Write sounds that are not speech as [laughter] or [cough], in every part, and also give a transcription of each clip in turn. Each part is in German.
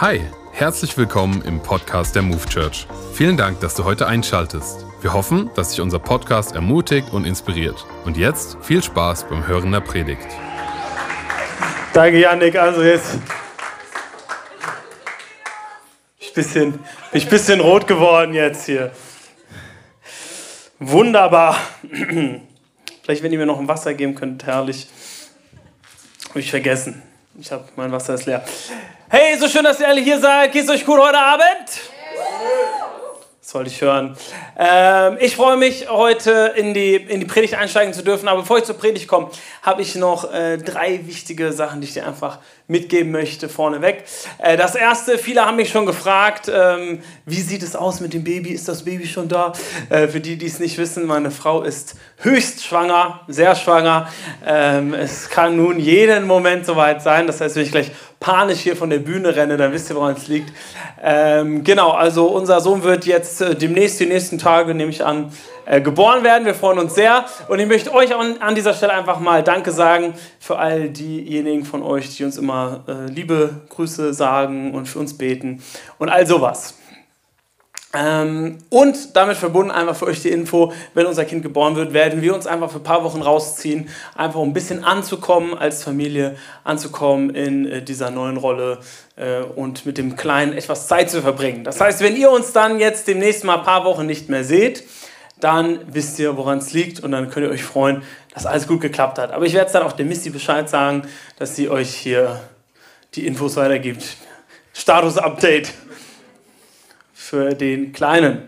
Hi, herzlich willkommen im Podcast der Move Church. Vielen Dank, dass du heute einschaltest. Wir hoffen, dass dich unser Podcast ermutigt und inspiriert. Und jetzt viel Spaß beim Hören der Predigt. Danke, Janik. Also jetzt ich bin ich ein bisschen rot geworden jetzt hier. Wunderbar. Vielleicht, wenn ihr mir noch ein Wasser geben könnt, herrlich. Habe ich vergessen. Ich habe mein Wasser ist leer. Hey, so schön, dass ihr alle hier seid. Geht's euch gut heute Abend? Das wollte ich hören. Ähm, ich freue mich, heute in die, in die Predigt einsteigen zu dürfen. Aber bevor ich zur Predigt komme, habe ich noch äh, drei wichtige Sachen, die ich dir einfach mitgeben möchte, vorneweg. Äh, das erste, viele haben mich schon gefragt, ähm, wie sieht es aus mit dem Baby? Ist das Baby schon da? Äh, für die, die es nicht wissen, meine Frau ist höchst schwanger, sehr schwanger. Ähm, es kann nun jeden Moment soweit sein. Das heißt, wenn ich gleich panisch hier von der Bühne renne, dann wisst ihr, woran es liegt. Ähm, genau, also unser Sohn wird jetzt äh, demnächst, die nächsten Tage, nehme ich an, geboren werden. Wir freuen uns sehr. Und ich möchte euch an, dieser Stelle einfach mal Danke sagen für all diejenigen von euch, die uns immer äh, liebe Grüße sagen und für uns beten und all sowas. Ähm, und damit verbunden einfach für euch die Info, wenn unser Kind geboren wird, werden wir uns einfach für ein paar Wochen rausziehen, einfach um ein bisschen anzukommen als Familie, anzukommen in äh, dieser neuen Rolle äh, und mit dem Kleinen etwas Zeit zu verbringen. Das heißt, wenn ihr uns dann jetzt demnächst mal ein paar Wochen nicht mehr seht, dann wisst ihr, woran es liegt und dann könnt ihr euch freuen, dass alles gut geklappt hat. Aber ich werde es dann auch der Misty Bescheid sagen, dass sie euch hier die Infos weitergibt. Status-Update für den Kleinen.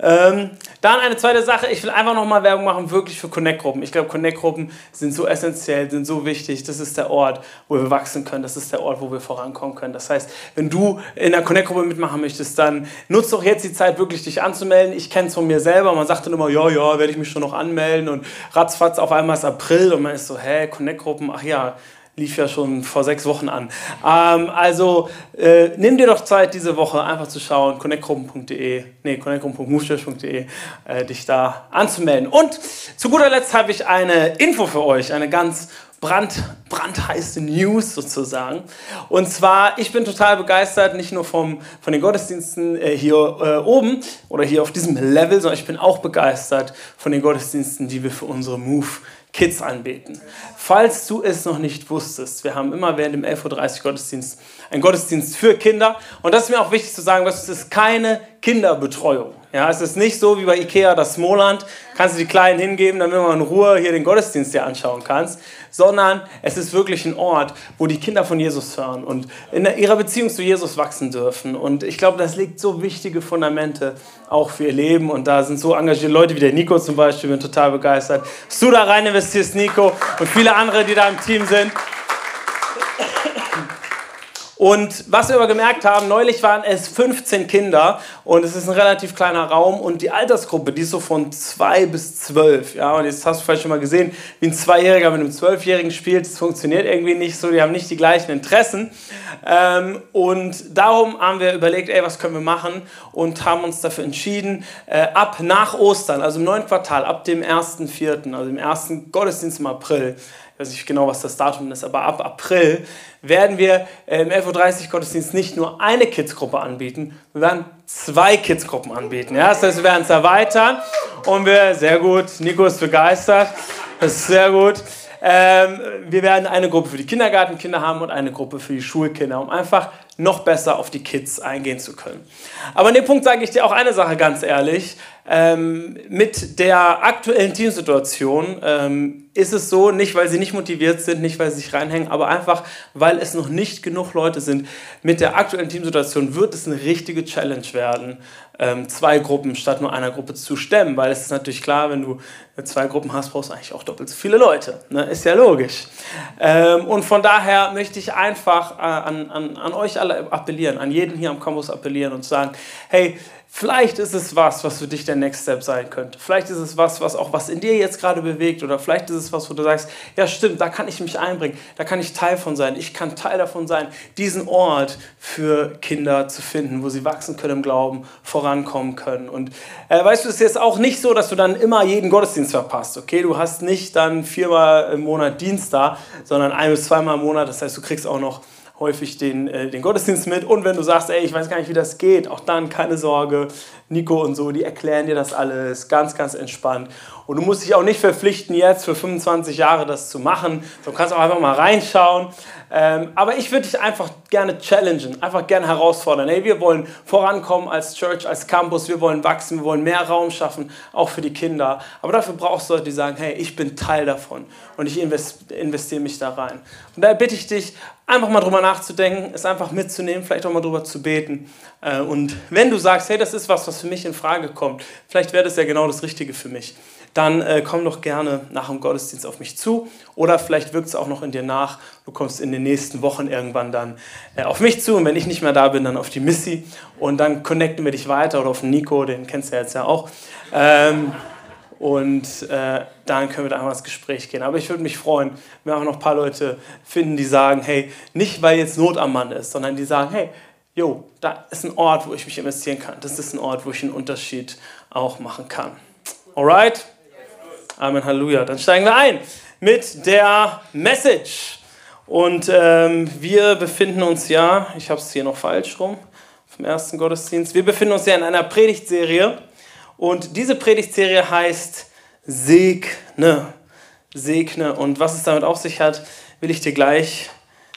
Ähm, dann eine zweite Sache, ich will einfach nochmal Werbung machen, wirklich für Connect-Gruppen. Ich glaube, Connect-Gruppen sind so essentiell, sind so wichtig. Das ist der Ort, wo wir wachsen können. Das ist der Ort, wo wir vorankommen können. Das heißt, wenn du in einer Connect-Gruppe mitmachen möchtest, dann nutzt doch jetzt die Zeit, wirklich dich anzumelden. Ich kenne es von mir selber. Man sagt dann immer, ja, ja, werde ich mich schon noch anmelden. Und ratzfatz, auf einmal ist April und man ist so, hä, Connect-Gruppen, ach ja, lief ja schon vor sechs Wochen an. Ähm, also äh, nimm dir doch Zeit diese Woche einfach zu schauen, connectgruppen.de, nee, connectgruppen.movechurch.de, äh, dich da anzumelden. Und zu guter Letzt habe ich eine Info für euch, eine ganz brand, brandheiße News sozusagen. Und zwar, ich bin total begeistert, nicht nur vom, von den Gottesdiensten äh, hier äh, oben oder hier auf diesem Level, sondern ich bin auch begeistert von den Gottesdiensten, die wir für unsere Move Kids anbeten. Falls du es noch nicht wusstest, wir haben immer während dem 11.30 Uhr Gottesdienst einen Gottesdienst für Kinder. Und das ist mir auch wichtig zu sagen, es ist keine Kinderbetreuung. Ja, es ist nicht so wie bei Ikea das Smoland, kannst du die Kleinen hingeben, damit man in Ruhe hier den Gottesdienst dir anschauen kannst, sondern es ist wirklich ein Ort, wo die Kinder von Jesus hören und in ihrer Beziehung zu Jesus wachsen dürfen. Und ich glaube, das legt so wichtige Fundamente auch für ihr Leben und da sind so engagierte Leute wie der Nico zum Beispiel, bin total begeistert, dass du da rein investierst, Nico, und viele andere, die da im Team sind. Und was wir aber gemerkt haben, neulich waren es 15 Kinder und es ist ein relativ kleiner Raum und die Altersgruppe, die ist so von 2 bis 12. Ja, und jetzt hast du vielleicht schon mal gesehen, wie ein Zweijähriger mit einem Zwölfjährigen spielt. Das funktioniert irgendwie nicht so, die haben nicht die gleichen Interessen. Ähm, und darum haben wir überlegt, ey, was können wir machen und haben uns dafür entschieden, äh, ab nach Ostern, also im neuen Quartal, ab dem 1.4., also im ersten Gottesdienst im April, ich weiß nicht genau, was das Datum ist, aber ab April werden wir äh, im 11.30 Uhr Gottesdienst nicht nur eine Kidsgruppe anbieten, wir werden zwei Kidsgruppen anbieten. Ja? Das heißt, wir werden es erweitern und wir, sehr gut, Nico ist begeistert, das ist sehr gut. Ähm, wir werden eine Gruppe für die Kindergartenkinder haben und eine Gruppe für die Schulkinder, um einfach noch besser auf die Kids eingehen zu können. Aber an dem Punkt sage ich dir auch eine Sache ganz ehrlich. Ähm, mit der aktuellen Teamsituation ähm, ist es so, nicht weil sie nicht motiviert sind, nicht weil sie sich reinhängen, aber einfach weil es noch nicht genug Leute sind. Mit der aktuellen Teamsituation wird es eine richtige Challenge werden, ähm, zwei Gruppen statt nur einer Gruppe zu stemmen, weil es ist natürlich klar, wenn du zwei Gruppen hast, brauchst du eigentlich auch doppelt so viele Leute. Ne? Ist ja logisch. Ähm, und von daher möchte ich einfach äh, an, an, an euch alle appellieren, an jeden hier am Campus appellieren und sagen, hey, Vielleicht ist es was, was für dich der Next Step sein könnte. Vielleicht ist es was, was auch was in dir jetzt gerade bewegt. Oder vielleicht ist es was, wo du sagst, ja stimmt, da kann ich mich einbringen, da kann ich Teil von sein. Ich kann Teil davon sein, diesen Ort für Kinder zu finden, wo sie wachsen können im Glauben, vorankommen können. Und äh, weißt du, es ist jetzt auch nicht so, dass du dann immer jeden Gottesdienst verpasst. Okay, du hast nicht dann viermal im Monat Dienst da, sondern ein bis zweimal im Monat. Das heißt, du kriegst auch noch häufig den, äh, den Gottesdienst mit. Und wenn du sagst, ey, ich weiß gar nicht, wie das geht, auch dann keine Sorge. Nico und so, die erklären dir das alles ganz, ganz entspannt. Und du musst dich auch nicht verpflichten, jetzt für 25 Jahre das zu machen. Du kannst auch einfach mal reinschauen. Ähm, aber ich würde dich einfach gerne challengen, einfach gerne herausfordern. Hey, wir wollen vorankommen als Church, als Campus, wir wollen wachsen, wir wollen mehr Raum schaffen, auch für die Kinder. Aber dafür brauchst du Leute, die sagen, hey, ich bin Teil davon und ich investiere mich da rein. Und daher bitte ich dich, einfach mal drüber nachzudenken, es einfach mitzunehmen, vielleicht auch mal drüber zu beten. Äh, und wenn du sagst, hey, das ist was, was für mich in Frage kommt, vielleicht wäre das ja genau das Richtige für mich dann äh, komm doch gerne nach dem Gottesdienst auf mich zu. Oder vielleicht wirkt es auch noch in dir nach. Du kommst in den nächsten Wochen irgendwann dann äh, auf mich zu. Und wenn ich nicht mehr da bin, dann auf die Missy. Und dann connecten wir dich weiter oder auf Nico, den kennst du ja jetzt ja auch. Ähm, und äh, dann können wir da einmal ins Gespräch gehen. Aber ich würde mich freuen, wenn wir auch noch ein paar Leute finden, die sagen, hey, nicht weil jetzt Not am Mann ist, sondern die sagen, hey, jo, da ist ein Ort, wo ich mich investieren kann. Das ist ein Ort, wo ich einen Unterschied auch machen kann. Alright? Amen, Halleluja. Dann steigen wir ein mit der Message. Und ähm, wir befinden uns ja, ich habe es hier noch falsch rum, vom ersten Gottesdienst, wir befinden uns ja in einer Predigtserie. Und diese Predigtserie heißt Segne. Segne. Und was es damit auf sich hat, will ich dir gleich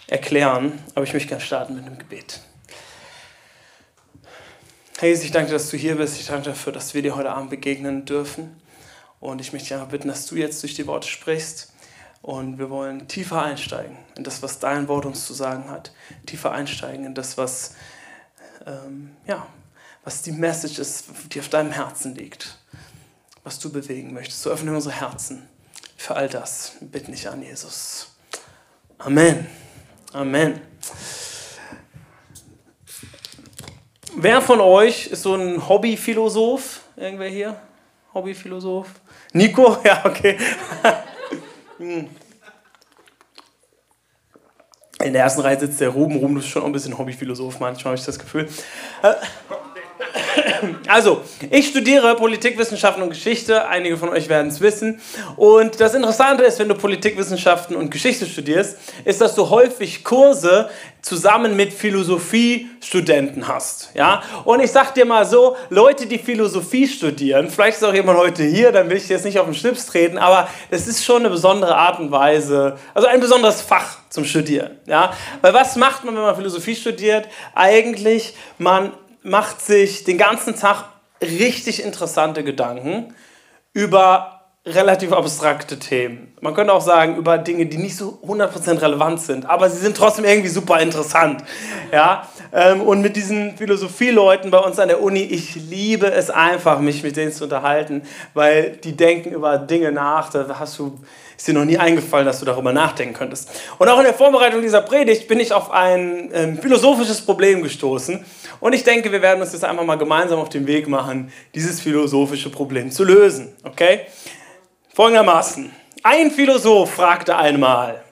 erklären. Aber ich möchte gerne starten mit einem Gebet. Herr Jesus, ich danke, dass du hier bist. Ich danke dafür, dass wir dir heute Abend begegnen dürfen. Und ich möchte dich einfach bitten, dass du jetzt durch die Worte sprichst. Und wir wollen tiefer einsteigen in das, was dein Wort uns zu sagen hat. Tiefer einsteigen in das, was, ähm, ja, was die Message ist, die auf deinem Herzen liegt. Was du bewegen möchtest. So öffne unsere Herzen für all das. Wir bitten dich an, Jesus. Amen. Amen. Wer von euch ist so ein Hobbyphilosoph? Irgendwer hier? Hobbyphilosoph? Nico? [laughs] Ja, okay. In der ersten Reihe sitzt der Ruben. Ruben ist schon ein bisschen Hobbyphilosoph, manchmal habe ich das Gefühl. [coughs] Also, ich studiere Politikwissenschaften und Geschichte. Einige von euch werden es wissen. Und das Interessante ist, wenn du Politikwissenschaften und Geschichte studierst, ist, dass du häufig Kurse zusammen mit Philosophiestudenten hast. Ja? Und ich sag dir mal so, Leute, die Philosophie studieren, vielleicht ist auch jemand heute hier, dann will ich jetzt nicht auf den Schlips treten, aber es ist schon eine besondere Art und Weise, also ein besonderes Fach zum Studieren. Ja? Weil was macht man, wenn man Philosophie studiert? Eigentlich, man macht sich den ganzen Tag richtig interessante Gedanken über relativ abstrakte Themen. Man könnte auch sagen, über Dinge, die nicht so 100% relevant sind, aber sie sind trotzdem irgendwie super interessant. Ja? Ähm, und mit diesen Philosophieleuten bei uns an der Uni, ich liebe es einfach, mich mit denen zu unterhalten, weil die denken über Dinge nach, da hast du ist dir noch nie eingefallen, dass du darüber nachdenken könntest. Und auch in der Vorbereitung dieser Predigt bin ich auf ein ähm, philosophisches Problem gestoßen. Und ich denke, wir werden uns jetzt einfach mal gemeinsam auf den Weg machen, dieses philosophische Problem zu lösen. Okay? Folgendermaßen. Ein Philosoph fragte einmal,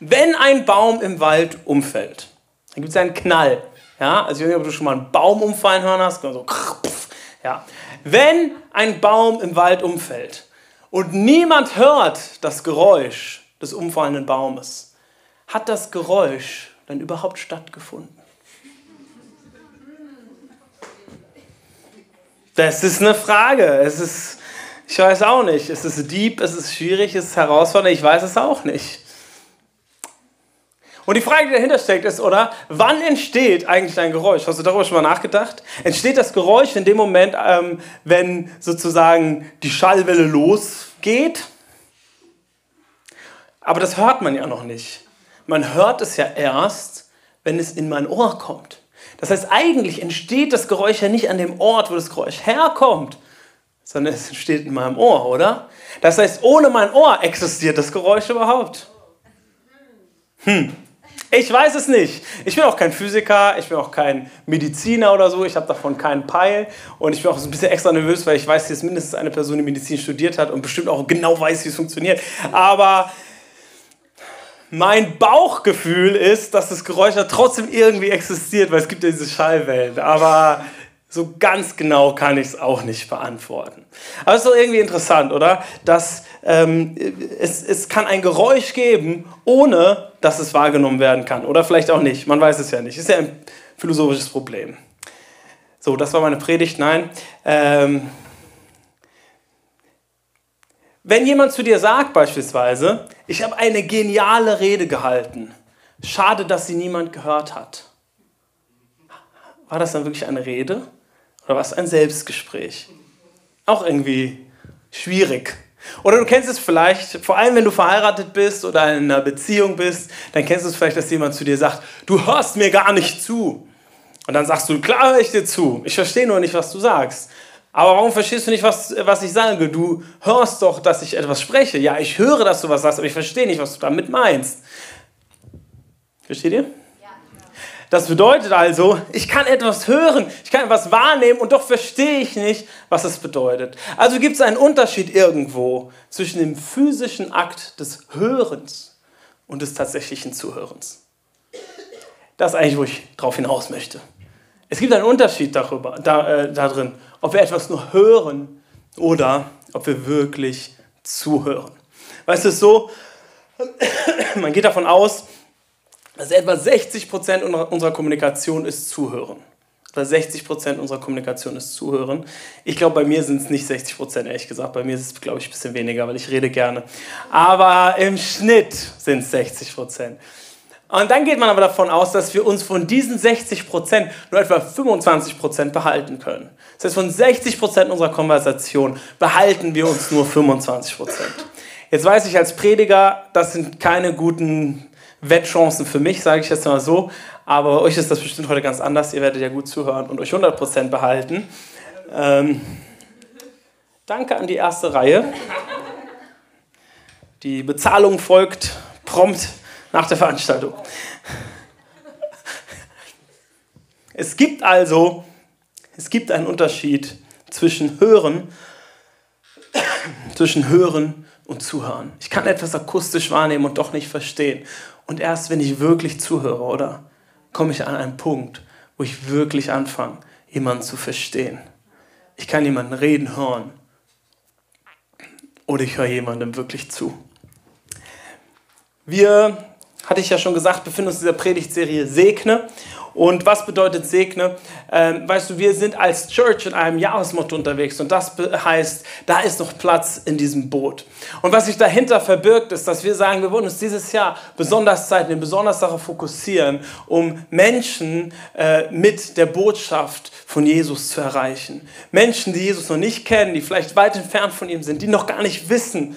wenn ein Baum im Wald umfällt, dann gibt es einen Knall. Ja, also ich weiß nicht, ob du schon mal einen Baum umfallen hören hast. So, ja. Wenn ein Baum im Wald umfällt, und niemand hört das Geräusch des umfallenden Baumes, hat das Geräusch dann überhaupt stattgefunden? Das ist eine Frage. Es ist, ich weiß auch nicht. Es ist deep, es ist schwierig, es ist herausfordernd, ich weiß es auch nicht. Und die Frage, die dahinter steckt, ist, oder, wann entsteht eigentlich ein Geräusch? Hast du darüber schon mal nachgedacht? Entsteht das Geräusch in dem Moment, ähm, wenn sozusagen die Schallwelle losgeht? Aber das hört man ja noch nicht. Man hört es ja erst, wenn es in mein Ohr kommt. Das heißt, eigentlich entsteht das Geräusch ja nicht an dem Ort, wo das Geräusch herkommt, sondern es entsteht in meinem Ohr, oder? Das heißt, ohne mein Ohr existiert das Geräusch überhaupt. Hm. Ich weiß es nicht. Ich bin auch kein Physiker, ich bin auch kein Mediziner oder so, ich habe davon keinen Peil und ich bin auch ein bisschen extra nervös, weil ich weiß, ist mindestens eine Person, die Medizin studiert hat und bestimmt auch genau weiß, wie es funktioniert. Aber mein Bauchgefühl ist, dass das Geräusch ja trotzdem irgendwie existiert, weil es gibt ja diese Schallwellen. Aber So ganz genau kann ich es auch nicht beantworten. Aber es ist doch irgendwie interessant, oder? Dass ähm, es, es kann ein Geräusch geben, ohne dass es wahrgenommen werden kann. Oder vielleicht auch nicht. Man weiß es ja nicht. Ist ja ein philosophisches Problem. So, das war meine Predigt. Nein. Ähm, wenn jemand zu dir sagt beispielsweise, ich habe eine geniale Rede gehalten, schade, dass sie niemand gehört hat. War das dann wirklich eine Rede oder war es ein Selbstgespräch? Auch irgendwie schwierig. Oder du kennst es vielleicht, vor allem wenn du verheiratet bist oder in einer Beziehung bist, dann kennst du es vielleicht, dass jemand zu dir sagt, du hörst mir gar nicht zu. Und dann sagst du, klar höre ich dir zu, ich verstehe nur nicht, was du sagst. Aber warum verstehst du nicht, was, was ich sage? Du hörst doch, dass ich etwas spreche. Ja, ich höre, dass du was sagst, aber ich verstehe nicht, was du damit meinst. Versteht ihr? Das bedeutet also, ich kann etwas hören, ich kann etwas wahrnehmen und doch verstehe ich nicht, was es bedeutet. Also gibt es einen Unterschied irgendwo zwischen dem physischen Akt des Hörens und des tatsächlichen Zuhörens. Das ist eigentlich, wo ich darauf hinaus möchte. Es gibt einen Unterschied darüber, da, äh, darin, ob wir etwas nur hören oder ob wir wirklich zuhören. Weißt du, es ist so, [clears throat] man geht davon aus, dass etwa 60 Prozent unserer Kommunikation ist Zuhören. Oder 60 Prozent unserer Kommunikation ist Zuhören. Ich glaube, bei mir sind es nicht 60 Prozent, ehrlich gesagt. Bei mir ist es, glaube ich, ein bisschen weniger, weil ich rede gerne. Aber im Schnitt sind es 60 Prozent. Und dann geht man aber davon aus, dass wir uns von diesen 60 Prozent nur etwa 25 Prozent behalten können. Das heißt, von 60 Prozent unserer Konversation behalten wir uns nur 25 Prozent. Jetzt weiß ich als Prediger, das sind keine guten Wettchancen für mich, sage ich jetzt mal so. Aber euch ist das bestimmt heute ganz anders. Ihr werdet ja gut zuhören und euch 100 Prozent behalten. Ähm, danke an die erste Reihe. Die Bezahlung folgt prompt nach der Veranstaltung. Es gibt also, es gibt einen Unterschied zwischen Hören, zwischen Hören und Zuhören. Ich kann etwas akustisch wahrnehmen und doch nicht verstehen. Und erst wenn ich wirklich zuhöre, oder, komme ich an einen Punkt, wo ich wirklich anfange, jemanden zu verstehen. Ich kann jemanden reden hören. Oder ich höre jemandem wirklich zu. Wir hatte ich ja schon gesagt, befinden uns in dieser Predigtserie Segne. Und was bedeutet Segne? Ähm, weißt du, wir sind als Church in einem Jahresmotto unterwegs und das heißt, da ist noch Platz in diesem Boot. Und was sich dahinter verbirgt, ist, dass wir sagen, wir wollen uns dieses Jahr besonders Zeit nehmen, besonders darauf fokussieren, um Menschen äh, mit der Botschaft von Jesus zu erreichen. Menschen, die Jesus noch nicht kennen, die vielleicht weit entfernt von ihm sind, die noch gar nicht wissen,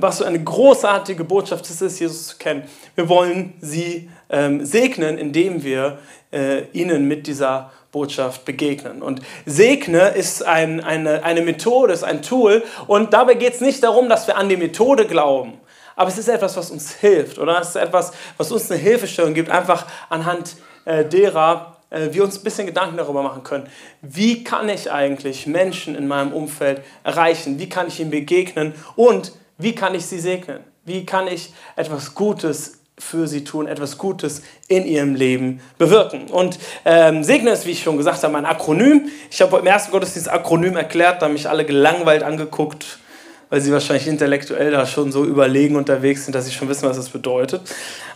was so eine großartige Botschaft es ist, Jesus zu kennen. Wir wollen sie ähm, segnen, indem wir äh, ihnen mit dieser Botschaft begegnen. Und Segne ist ein, eine, eine Methode, ist ein Tool. Und dabei geht es nicht darum, dass wir an die Methode glauben. Aber es ist etwas, was uns hilft, oder? Es ist etwas, was uns eine Hilfestellung gibt, einfach anhand äh, derer äh, wir uns ein bisschen Gedanken darüber machen können. Wie kann ich eigentlich Menschen in meinem Umfeld erreichen? Wie kann ich ihnen begegnen? Und wie kann ich sie segnen? Wie kann ich etwas Gutes für sie tun, etwas Gutes in ihrem Leben bewirken. Und ähm, Segne ist, wie ich schon gesagt habe, ein Akronym. Ich habe im ersten Gottesdienst Akronym erklärt, da haben mich alle gelangweilt angeguckt, weil sie wahrscheinlich intellektuell da schon so überlegen unterwegs sind, dass sie schon wissen, was das bedeutet.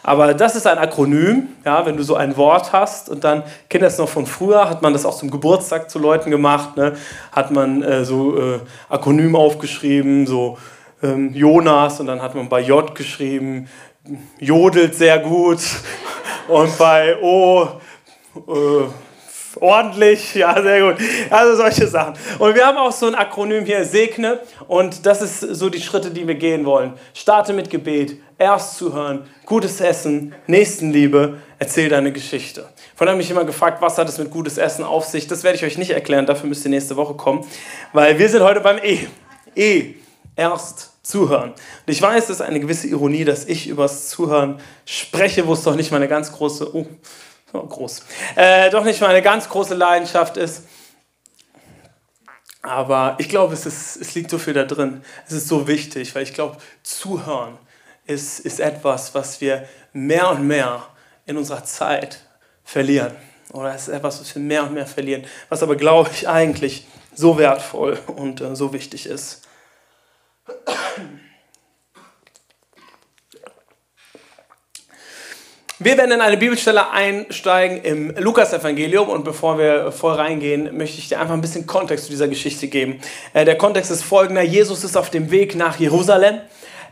Aber das ist ein Akronym, ja, wenn du so ein Wort hast und dann, kennt das noch von früher, hat man das auch zum Geburtstag zu Leuten gemacht, ne? hat man äh, so äh, Akronym aufgeschrieben, so ähm, Jonas und dann hat man bei J geschrieben, jodelt sehr gut [laughs] und bei O äh, ordentlich, [laughs] ja, sehr gut. Also solche Sachen. Und wir haben auch so ein Akronym hier, Segne. Und das ist so die Schritte, die wir gehen wollen. Starte mit Gebet, erst zuhören, gutes Essen, Nächstenliebe, erzähl deine Geschichte. Von haben mich immer gefragt, was hat es mit gutes Essen auf sich? Das werde ich euch nicht erklären, dafür müsst ihr nächste Woche kommen. Weil wir sind heute beim E. E erst zuhören. Und ich weiß, es ist eine gewisse Ironie, dass ich übers Zuhören spreche, wo es doch nicht meine ganz große, oh, oh groß, äh, doch nicht meine ganz große Leidenschaft ist. Aber ich glaube, es, ist, es liegt so viel da drin. Es ist so wichtig, weil ich glaube, Zuhören ist, ist etwas, was wir mehr und mehr in unserer Zeit verlieren. Oder es ist etwas, was wir mehr und mehr verlieren, was aber, glaube ich, eigentlich so wertvoll und äh, so wichtig ist. Wir werden in eine Bibelstelle einsteigen im Lukas-Evangelium und bevor wir voll reingehen, möchte ich dir einfach ein bisschen Kontext zu dieser Geschichte geben. Äh, der Kontext ist folgender: Jesus ist auf dem Weg nach Jerusalem.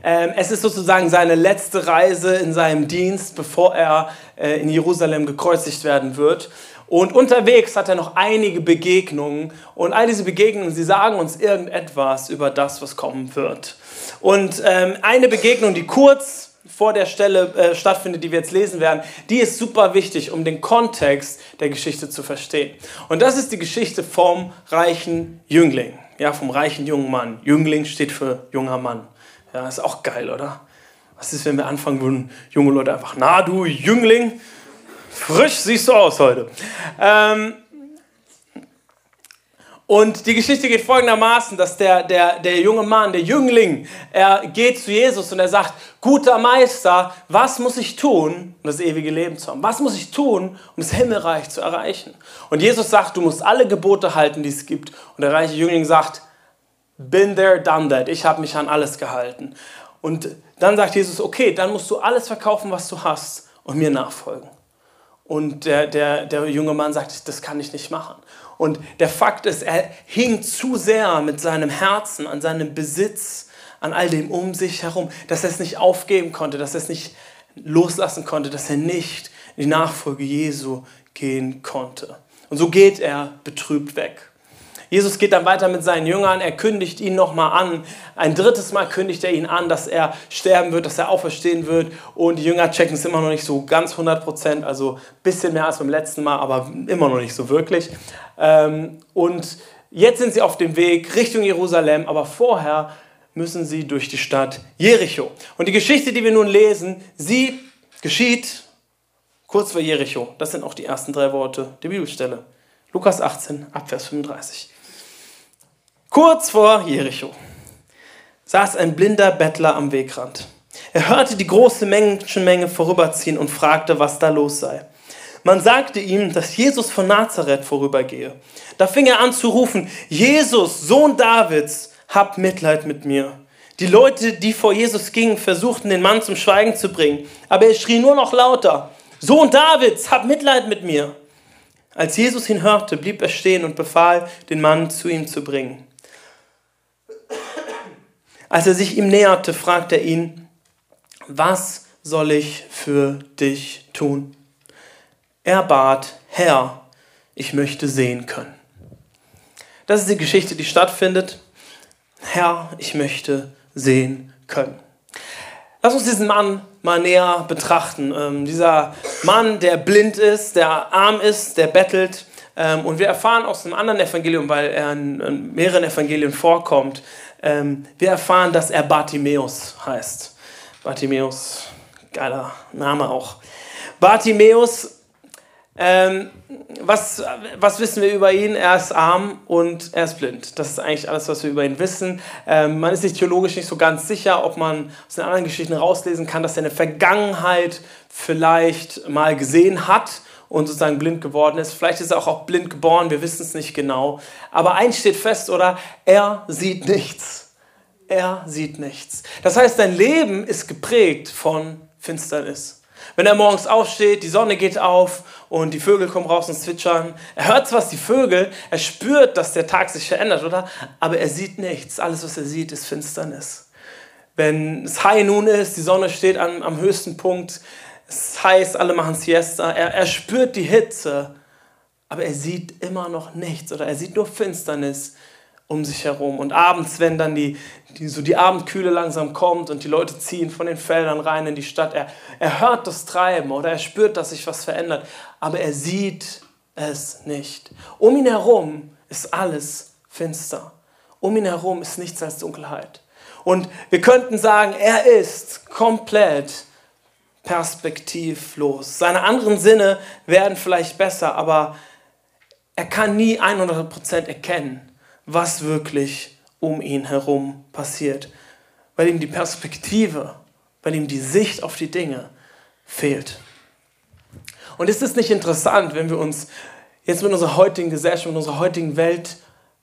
Ähm, es ist sozusagen seine letzte Reise in seinem Dienst, bevor er äh, in Jerusalem gekreuzigt werden wird. Und unterwegs hat er noch einige Begegnungen und all diese Begegnungen, sie sagen uns irgendetwas über das, was kommen wird. Und ähm, eine Begegnung, die kurz vor der Stelle äh, stattfindet, die wir jetzt lesen werden, die ist super wichtig, um den Kontext der Geschichte zu verstehen. Und das ist die Geschichte vom reichen Jüngling, ja, vom reichen jungen Mann. Jüngling steht für junger Mann. Ja, ist auch geil, oder? Was ist, wenn wir anfangen würden, junge Leute einfach, na du Jüngling, frisch siehst du aus heute. Ähm, und die Geschichte geht folgendermaßen, dass der, der, der junge Mann, der Jüngling, er geht zu Jesus und er sagt, guter Meister, was muss ich tun, um das ewige Leben zu haben? Was muss ich tun, um das Himmelreich zu erreichen? Und Jesus sagt, du musst alle Gebote halten, die es gibt. Und der reiche Jüngling sagt, been there, done that. Ich habe mich an alles gehalten. Und dann sagt Jesus, okay, dann musst du alles verkaufen, was du hast und mir nachfolgen. Und der, der, der junge Mann sagt, das kann ich nicht machen. Und der Fakt ist, er hing zu sehr mit seinem Herzen an seinem Besitz, an all dem um sich herum, dass er es nicht aufgeben konnte, dass er es nicht loslassen konnte, dass er nicht in die Nachfolge Jesu gehen konnte. Und so geht er betrübt weg. Jesus geht dann weiter mit seinen Jüngern, er kündigt ihn nochmal an. Ein drittes Mal kündigt er ihn an, dass er sterben wird, dass er auferstehen wird. Und die Jünger checken es immer noch nicht so ganz 100 Prozent, also ein bisschen mehr als beim letzten Mal, aber immer noch nicht so wirklich. Ähm, und jetzt sind sie auf dem Weg Richtung Jerusalem, aber vorher müssen sie durch die Stadt Jericho. Und die Geschichte, die wir nun lesen, sie geschieht kurz vor Jericho. Das sind auch die ersten drei Worte der Bibelstelle. Lukas 18, Abvers 35. Kurz vor Jericho saß ein blinder Bettler am Wegrand. Er hörte die große Menschenmenge vorüberziehen und fragte, was da los sei. Man sagte ihm, dass Jesus von Nazareth vorübergehe. Da fing er an zu rufen, Jesus, Sohn Davids, hab Mitleid mit mir. Die Leute, die vor Jesus gingen, versuchten den Mann zum Schweigen zu bringen, aber er schrie nur noch lauter, Sohn Davids, hab Mitleid mit mir. Als Jesus ihn hörte, blieb er stehen und befahl, den Mann zu ihm zu bringen. Als er sich ihm näherte, fragte er ihn, was soll ich für dich tun? Er bat, Herr, ich möchte sehen können. Das ist die Geschichte, die stattfindet. Herr, ich möchte sehen können. Lass uns diesen Mann mal näher betrachten. Ähm, dieser Mann, der blind ist, der arm ist, der bettelt. Ähm, und wir erfahren aus einem anderen Evangelium, weil er in, mehreren Evangelien vorkommt, ähm, wir erfahren, dass er Bartimäus heißt. Bartimäus, geiler Name auch. Bartimäus ähm, was, was wissen wir über ihn? Er ist arm und er ist blind. Das ist eigentlich alles, was wir über ihn wissen. Ähm, man ist sich theologisch nicht so ganz sicher, ob man aus den anderen Geschichten rauslesen kann, dass er in der Vergangenheit vielleicht mal gesehen hat und sozusagen blind geworden ist. Vielleicht ist er auch, auch blind geboren, wir wissen es nicht genau. Aber eins steht fest, oder? Er sieht nichts. Er sieht nichts. Das heißt, sein Leben ist geprägt von Finsternis. Wenn er morgens aufsteht, die Sonne geht auf und die Vögel kommen raus und zwitschern. Er hört zwar die Vögel, er spürt, dass der Tag sich verändert, oder? Aber er sieht nichts. Alles, was er sieht, ist Finsternis. Wenn es High Noon ist, die Sonne steht am, am höchsten Punkt, es ist heiß, alle machen Siesta, er, er spürt die Hitze, aber er sieht immer noch nichts oder er sieht nur Finsternis um sich herum. Und abends, wenn dann die, die, so die Abendkühle langsam kommt und die Leute ziehen von den Feldern rein in die Stadt, er, er hört das Treiben oder er spürt, dass sich was verändert, aber er sieht es nicht. Um ihn herum ist alles finster. Um ihn herum ist nichts als Dunkelheit. Und wir könnten sagen, er ist komplett perspektivlos. Seine anderen Sinne werden vielleicht besser, aber er kann nie 100% erkennen, was wirklich um ihn herum passiert, weil ihm die Perspektive, weil ihm die Sicht auf die Dinge fehlt. Und ist es nicht interessant, wenn wir uns jetzt mit unserer heutigen Gesellschaft, mit unserer heutigen Welt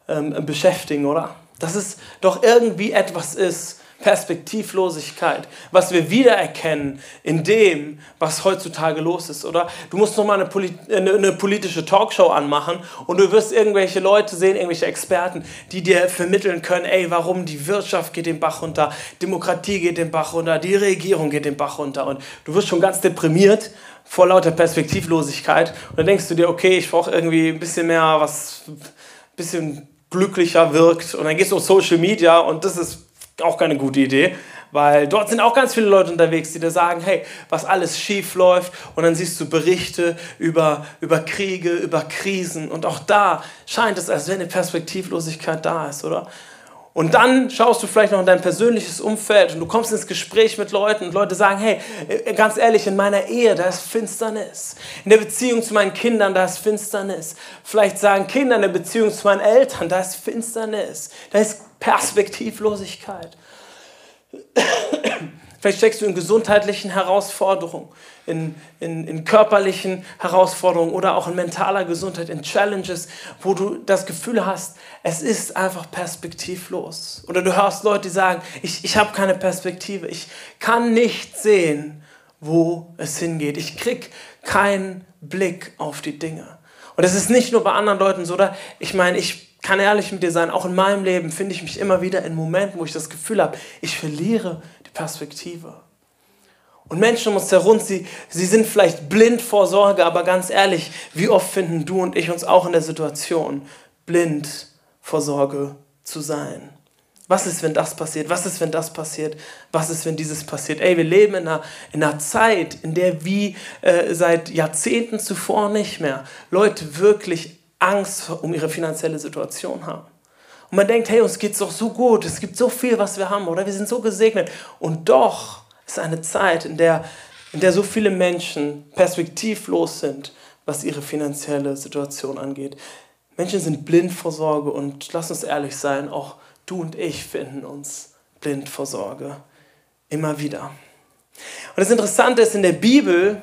ähm, beschäftigen, oder? Dass es doch irgendwie etwas ist, Perspektivlosigkeit, was wir wiedererkennen in dem, was heutzutage los ist, oder? Du musst noch mal eine, Poli eine, eine, politische Talkshow anmachen und du wirst irgendwelche Leute sehen, irgendwelche Experten, die dir vermitteln können, ey, warum die Wirtschaft geht den Bach runter, Demokratie geht den Bach runter, die Regierung geht den Bach runter. Und du wirst schon ganz deprimiert vor lauter Perspektivlosigkeit. Und dann denkst du dir, okay, ich brauche irgendwie ein bisschen mehr, was ein bisschen glücklicher wirkt. Und dann gehst du auf Social Media und das ist auch keine gute Idee, weil dort sind auch ganz viele Leute unterwegs, die dir sagen, hey, was alles schief läuft und dann siehst du Berichte über, über Kriege, über Krisen und auch da scheint es, als wenn eine Perspektivlosigkeit da ist, oder? Und dann schaust du vielleicht noch in dein persönliches Umfeld und du kommst ins Gespräch mit Leuten und Leute sagen, hey, äh, ganz ehrlich, in meiner Ehe, da ist Finsternis. In der Beziehung zu meinen Kindern, da ist Finsternis. Vielleicht sagen Kinder in der Beziehung zu meinen Eltern, da ist Finsternis. Da ist Perspektivlosigkeit. Vielleicht steckst du in gesundheitlichen Herausforderungen, in, in, in körperlichen Herausforderungen oder auch in mentaler Gesundheit, in Challenges, wo du das Gefühl hast, es ist einfach perspektivlos. Oder du hörst Leute, die sagen, ich, ich habe keine Perspektive, ich kann nicht sehen, wo es hingeht. Ich krieg keinen Blick auf die Dinge. Und es ist nicht nur bei anderen Leuten so, oder? Ich meine, ich kann ehrlich mit dir sein, auch in meinem Leben finde ich mich immer wieder in Momenten, wo ich das Gefühl habe, ich verliere die Perspektive. Und Menschen um uns herum, sie, sie sind vielleicht blind vor Sorge, aber ganz ehrlich, wie oft finden du und ich uns auch in der Situation, blind vor Sorge zu sein? Was ist, wenn das passiert? Was ist, wenn das passiert? Was ist, wenn dieses passiert? Ey, wir leben in einer, in einer Zeit, in der wie äh, seit Jahrzehnten zuvor nicht mehr Leute wirklich Angst um ihre finanzielle Situation haben. Und man denkt, hey, uns geht es doch so gut, es gibt so viel, was wir haben, oder wir sind so gesegnet. Und doch ist eine Zeit, in der, in der so viele Menschen perspektivlos sind, was ihre finanzielle Situation angeht. Menschen sind blind vor Sorge und lass uns ehrlich sein, auch du und ich finden uns blind vor Sorge. Immer wieder. Und das Interessante ist, in der Bibel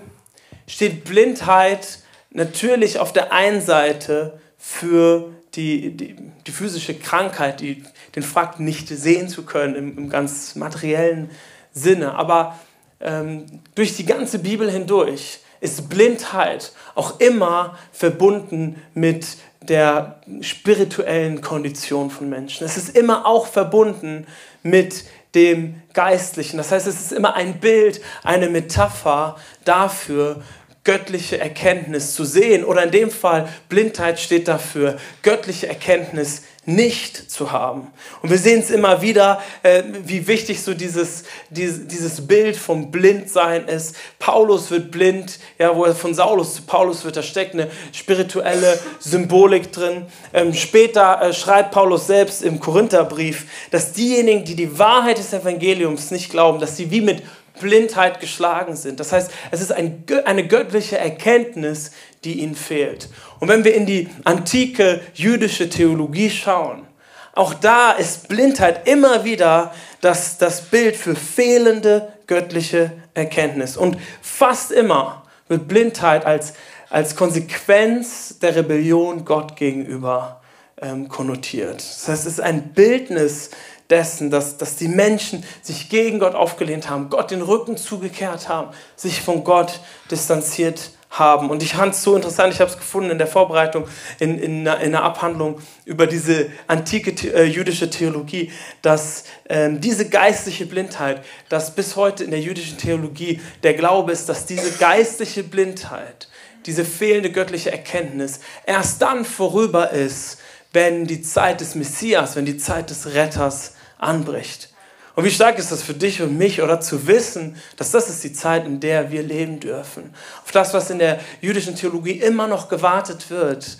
steht Blindheit natürlich auf der einen Seite für die, die, die physische Krankheit, die, den Fakt nicht sehen zu können im, im ganz materiellen Sinne. Aber ähm, durch die ganze Bibel hindurch ist Blindheit auch immer verbunden mit der spirituellen Kondition von Menschen. Es ist immer auch verbunden mit dem Geistlichen. Das heißt, es ist immer ein Bild, eine Metapher dafür, göttliche Erkenntnis zu sehen. Oder in dem Fall, Blindheit steht dafür, göttliche Erkenntnis nicht zu haben. Und wir sehen es immer wieder, äh, wie wichtig so dieses, dieses, dieses Bild vom Blindsein ist. Paulus wird blind, ja, wo er von Saulus zu Paulus wird, da steckt eine spirituelle Symbolik drin. Ähm, später äh, schreibt Paulus selbst im Korintherbrief, dass diejenigen, die die Wahrheit des Evangeliums nicht glauben, dass sie wie mit Blindheit geschlagen sind. Das heißt, es ist ein, eine göttliche Erkenntnis, die ihnen fehlt. Und wenn wir in die antike jüdische Theologie schauen, auch da ist Blindheit immer wieder das, das Bild für fehlende göttliche Erkenntnis. Und fast immer wird Blindheit als, als Konsequenz der Rebellion Gott gegenüber ähm, konnotiert. Das heißt, es ist ein Bildnis dessen, dass, dass die Menschen sich gegen Gott aufgelehnt haben, Gott den Rücken zugekehrt haben, sich von Gott distanziert haben. Und ich fand es so interessant, ich habe es gefunden in der Vorbereitung, in, in, in einer Abhandlung über diese antike äh, jüdische Theologie, dass ähm, diese geistliche Blindheit, dass bis heute in der jüdischen Theologie der Glaube ist, dass diese geistliche Blindheit, diese fehlende göttliche Erkenntnis erst dann vorüber ist, wenn die Zeit des Messias, wenn die Zeit des Retters anbricht. Und wie stark ist das für dich und mich, oder zu wissen, dass das ist die Zeit, in der wir leben dürfen. Auf das, was in der jüdischen Theologie immer noch gewartet wird.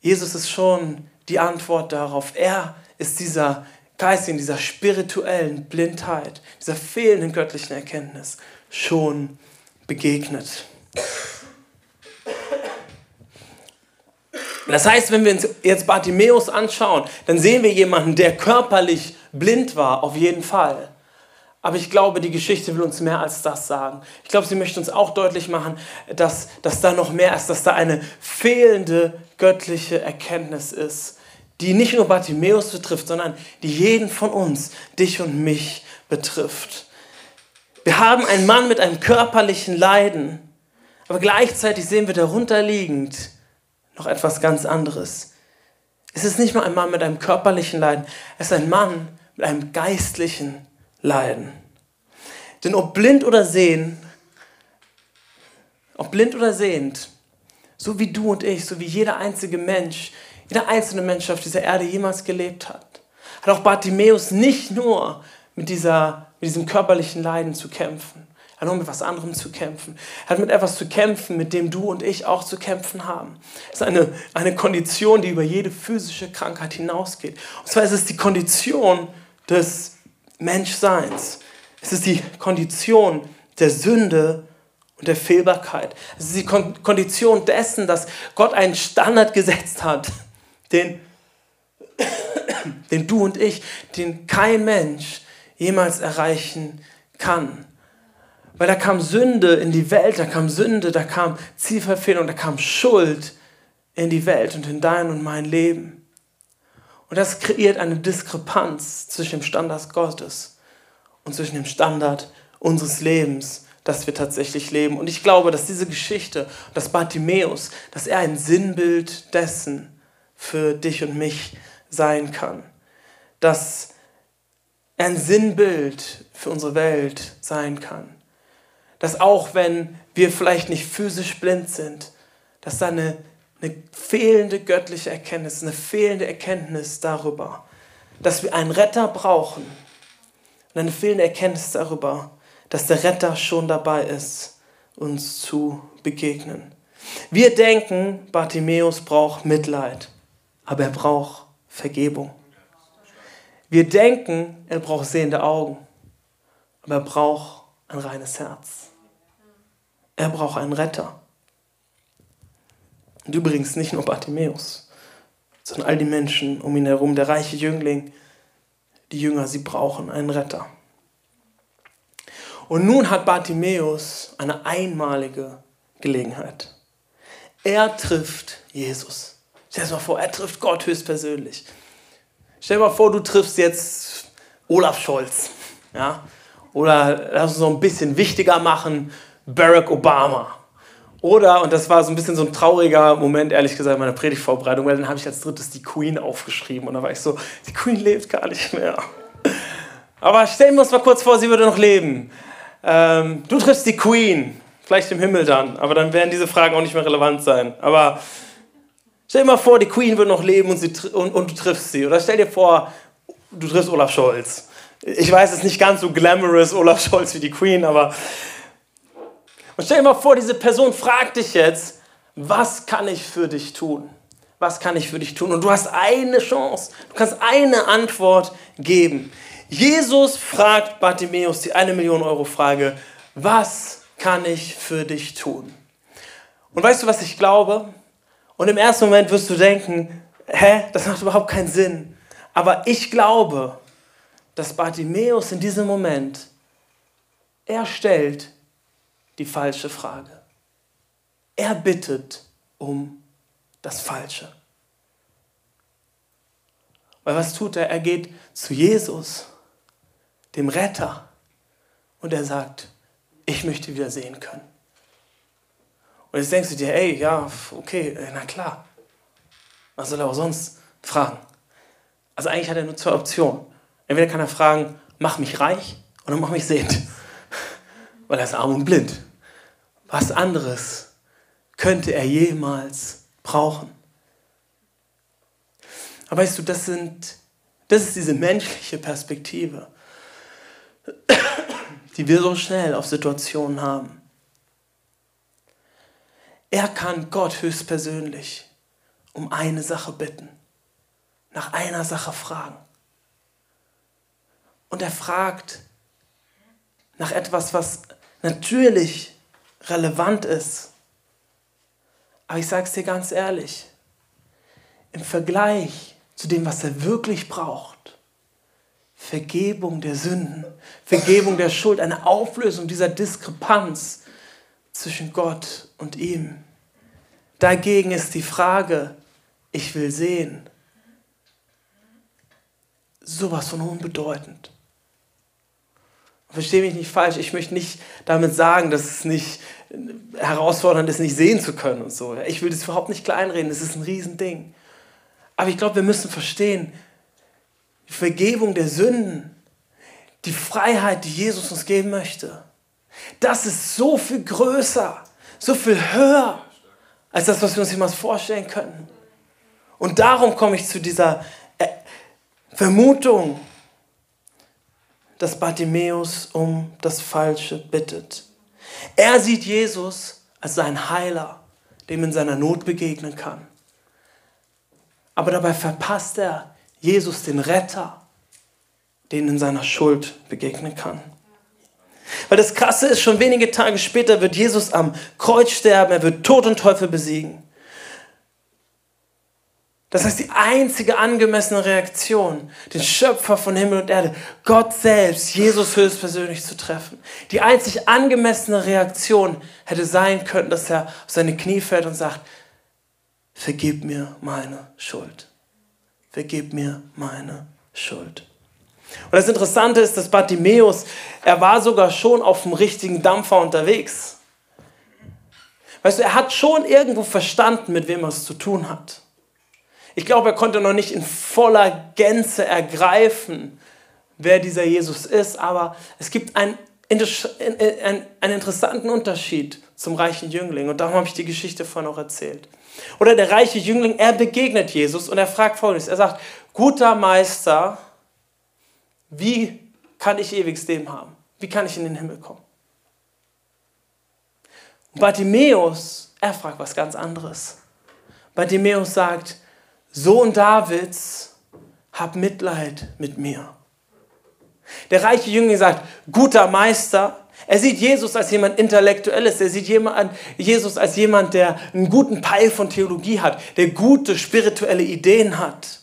Jesus ist schon die Antwort darauf. Er ist dieser geistigen, dieser spirituellen Blindheit, dieser fehlenden göttlichen Erkenntnis schon begegnet. Das heißt, wenn wir uns jetzt Bartimäus anschauen, dann sehen wir jemanden, der körperlich blind war, auf jeden Fall. Aber ich glaube, die Geschichte will uns mehr als das sagen. Ich glaube, sie möchte uns auch deutlich machen, dass, dass da noch mehr ist, dass da eine fehlende göttliche Erkenntnis ist, die nicht nur Bartimäus betrifft, sondern die jeden von uns, dich und mich betrifft. Wir haben einen Mann mit einem körperlichen Leiden, aber gleichzeitig sehen wir darunter liegend noch etwas ganz anderes. Es ist nicht nur ein Mann mit einem körperlichen Leiden, es ist ein Mann mit einem geistlichen Leiden. Denn ob blind oder sehen, ob blind oder sehend, so wie du und ich, so wie jeder einzige Mensch, jeder einzelne Mensch auf dieser Erde jemals gelebt hat, hat auch Bartimäus nicht nur mit, dieser, mit diesem körperlichen Leiden zu kämpfen. Er hat nur mit was anderem zu kämpfen. Er hat mit etwas zu kämpfen, mit dem du und ich auch zu kämpfen haben. Es ist eine, eine Kondition, die über jede physische Krankheit hinausgeht. Und zwar ist es die Kondition des Menschseins. Es ist die Kondition der Sünde und der Fehlbarkeit. Es ist die Kondition dessen, dass Gott einen Standard gesetzt hat, [laughs] den, den du und ich, den kein Mensch jemals erreichen kann. Weil da kam Sünde in die Welt, da kam Sünde, da kam Zielverfehlung, da kam Schuld in die Welt und in dein und mein Leben. Und das kreiert eine Diskrepanz zwischen dem Standard Gottes und zwischen dem Standard unseres Lebens, das wir tatsächlich leben. Und ich glaube, dass diese Geschichte, dass Bartimäus, dass er ein Sinnbild dessen für dich und mich sein kann. Dass er ein Sinnbild für unsere Welt sein kann. Dass auch wenn wir vielleicht nicht physisch blind sind, dass da eine, eine fehlende göttliche Erkenntnis, eine fehlende Erkenntnis darüber, dass wir einen Retter brauchen und eine fehlende Erkenntnis darüber, dass der Retter schon dabei ist, uns zu begegnen. Wir denken, Bartimäus braucht Mitleid, aber er braucht Vergebung. Wir denken, er braucht sehende Augen, aber er braucht ein reines Herz. Er braucht einen Retter. Und übrigens nicht nur Bartimäus, sondern all die Menschen um ihn herum, der reiche Jüngling, die Jünger, sie brauchen einen Retter. Und nun hat Bartimäus eine einmalige Gelegenheit. Er trifft Jesus. Stell dir mal vor, er trifft Gott höchstpersönlich. Stell dir mal vor, du triffst jetzt Olaf Scholz. Ja? Oder lass uns noch ein bisschen wichtiger machen, Barack Obama. Oder, und das war so ein bisschen so ein trauriger Moment, ehrlich gesagt, in meiner Predigtvorbereitung, weil dann habe ich als drittes die Queen aufgeschrieben und da war ich so, die Queen lebt gar nicht mehr. Aber stellen wir uns mal kurz vor, sie würde noch leben. Ähm, du triffst die Queen, vielleicht im Himmel dann, aber dann werden diese Fragen auch nicht mehr relevant sein. Aber stell dir mal vor, die Queen würde noch leben und, sie, und, und du triffst sie. Oder stell dir vor, du triffst Olaf Scholz. Ich weiß, es ist nicht ganz so glamorous, Olaf Scholz wie die Queen, aber und stell dir mal vor, diese Person fragt dich jetzt, was kann ich für dich tun? Was kann ich für dich tun? Und du hast eine Chance, du kannst eine Antwort geben. Jesus fragt Bartimäus die eine Million Euro Frage, was kann ich für dich tun? Und weißt du, was ich glaube? Und im ersten Moment wirst du denken, hä, das macht überhaupt keinen Sinn. Aber ich glaube, dass Bartimäus in diesem Moment, er stellt die falsche Frage. Er bittet um das Falsche. Weil was tut er? Er geht zu Jesus, dem Retter, und er sagt, ich möchte wieder sehen können. Und jetzt denkst du dir, ey, ja, okay, na klar. Was soll er auch sonst fragen? Also eigentlich hat er nur zwei Optionen. Entweder kann er fragen, mach mich reich oder mach mich sehend. Weil er ist arm und blind. Was anderes könnte er jemals brauchen? Aber weißt du, das, sind, das ist diese menschliche Perspektive, die wir so schnell auf Situationen haben. Er kann Gott höchstpersönlich um eine Sache bitten, nach einer Sache fragen. Und er fragt nach etwas, was natürlich relevant ist. Aber ich sage es dir ganz ehrlich, im Vergleich zu dem, was er wirklich braucht, Vergebung der Sünden, Vergebung der Schuld, eine Auflösung dieser Diskrepanz zwischen Gott und ihm. Dagegen ist die Frage, ich will sehen, sowas von unbedeutend. Verstehe mich nicht falsch, ich möchte nicht damit sagen, dass es nicht herausfordernd ist, nicht sehen zu können und so. Ich will das überhaupt nicht kleinreden, das ist ein Riesending. Aber ich glaube, wir müssen verstehen, die Vergebung der Sünden, die Freiheit, die Jesus uns geben möchte, das ist so viel größer, so viel höher als das, was wir uns jemals vorstellen können. Und darum komme ich zu dieser äh, Vermutung, dass Bartimäus um das Falsche bittet. Er sieht Jesus als seinen Heiler, dem in seiner Not begegnen kann. Aber dabei verpasst er Jesus den Retter, den in seiner Schuld begegnen kann. Weil das Krasse ist, schon wenige Tage später wird Jesus am Kreuz sterben, er wird Tod und Teufel besiegen. Das heißt, die einzige angemessene Reaktion, den Schöpfer von Himmel und Erde, Gott selbst, Jesus höchstpersönlich zu treffen, die einzig angemessene Reaktion hätte sein können, dass er auf seine Knie fällt und sagt, vergib mir meine Schuld. Vergib mir meine Schuld. Und das Interessante ist, dass Bartimäus, er war sogar schon auf dem richtigen Dampfer unterwegs. Weißt du, er hat schon irgendwo verstanden, mit wem er es zu tun hat. Ich glaube, er konnte noch nicht in voller Gänze ergreifen, wer dieser Jesus ist, aber es gibt einen, einen, einen interessanten Unterschied zum reichen Jüngling und darum habe ich die Geschichte vorhin auch erzählt. Oder der reiche Jüngling, er begegnet Jesus und er fragt folgendes, er sagt, guter Meister, wie kann ich ewiges Leben haben? Wie kann ich in den Himmel kommen? Und Bartimäus, er fragt was ganz anderes. Bartimäus sagt, Sohn Davids, hab Mitleid mit mir. Der reiche Jüngling sagt, guter Meister. Er sieht Jesus als jemand Intellektuelles. Er sieht Jesus als jemand, der einen guten Peil von Theologie hat, der gute spirituelle Ideen hat.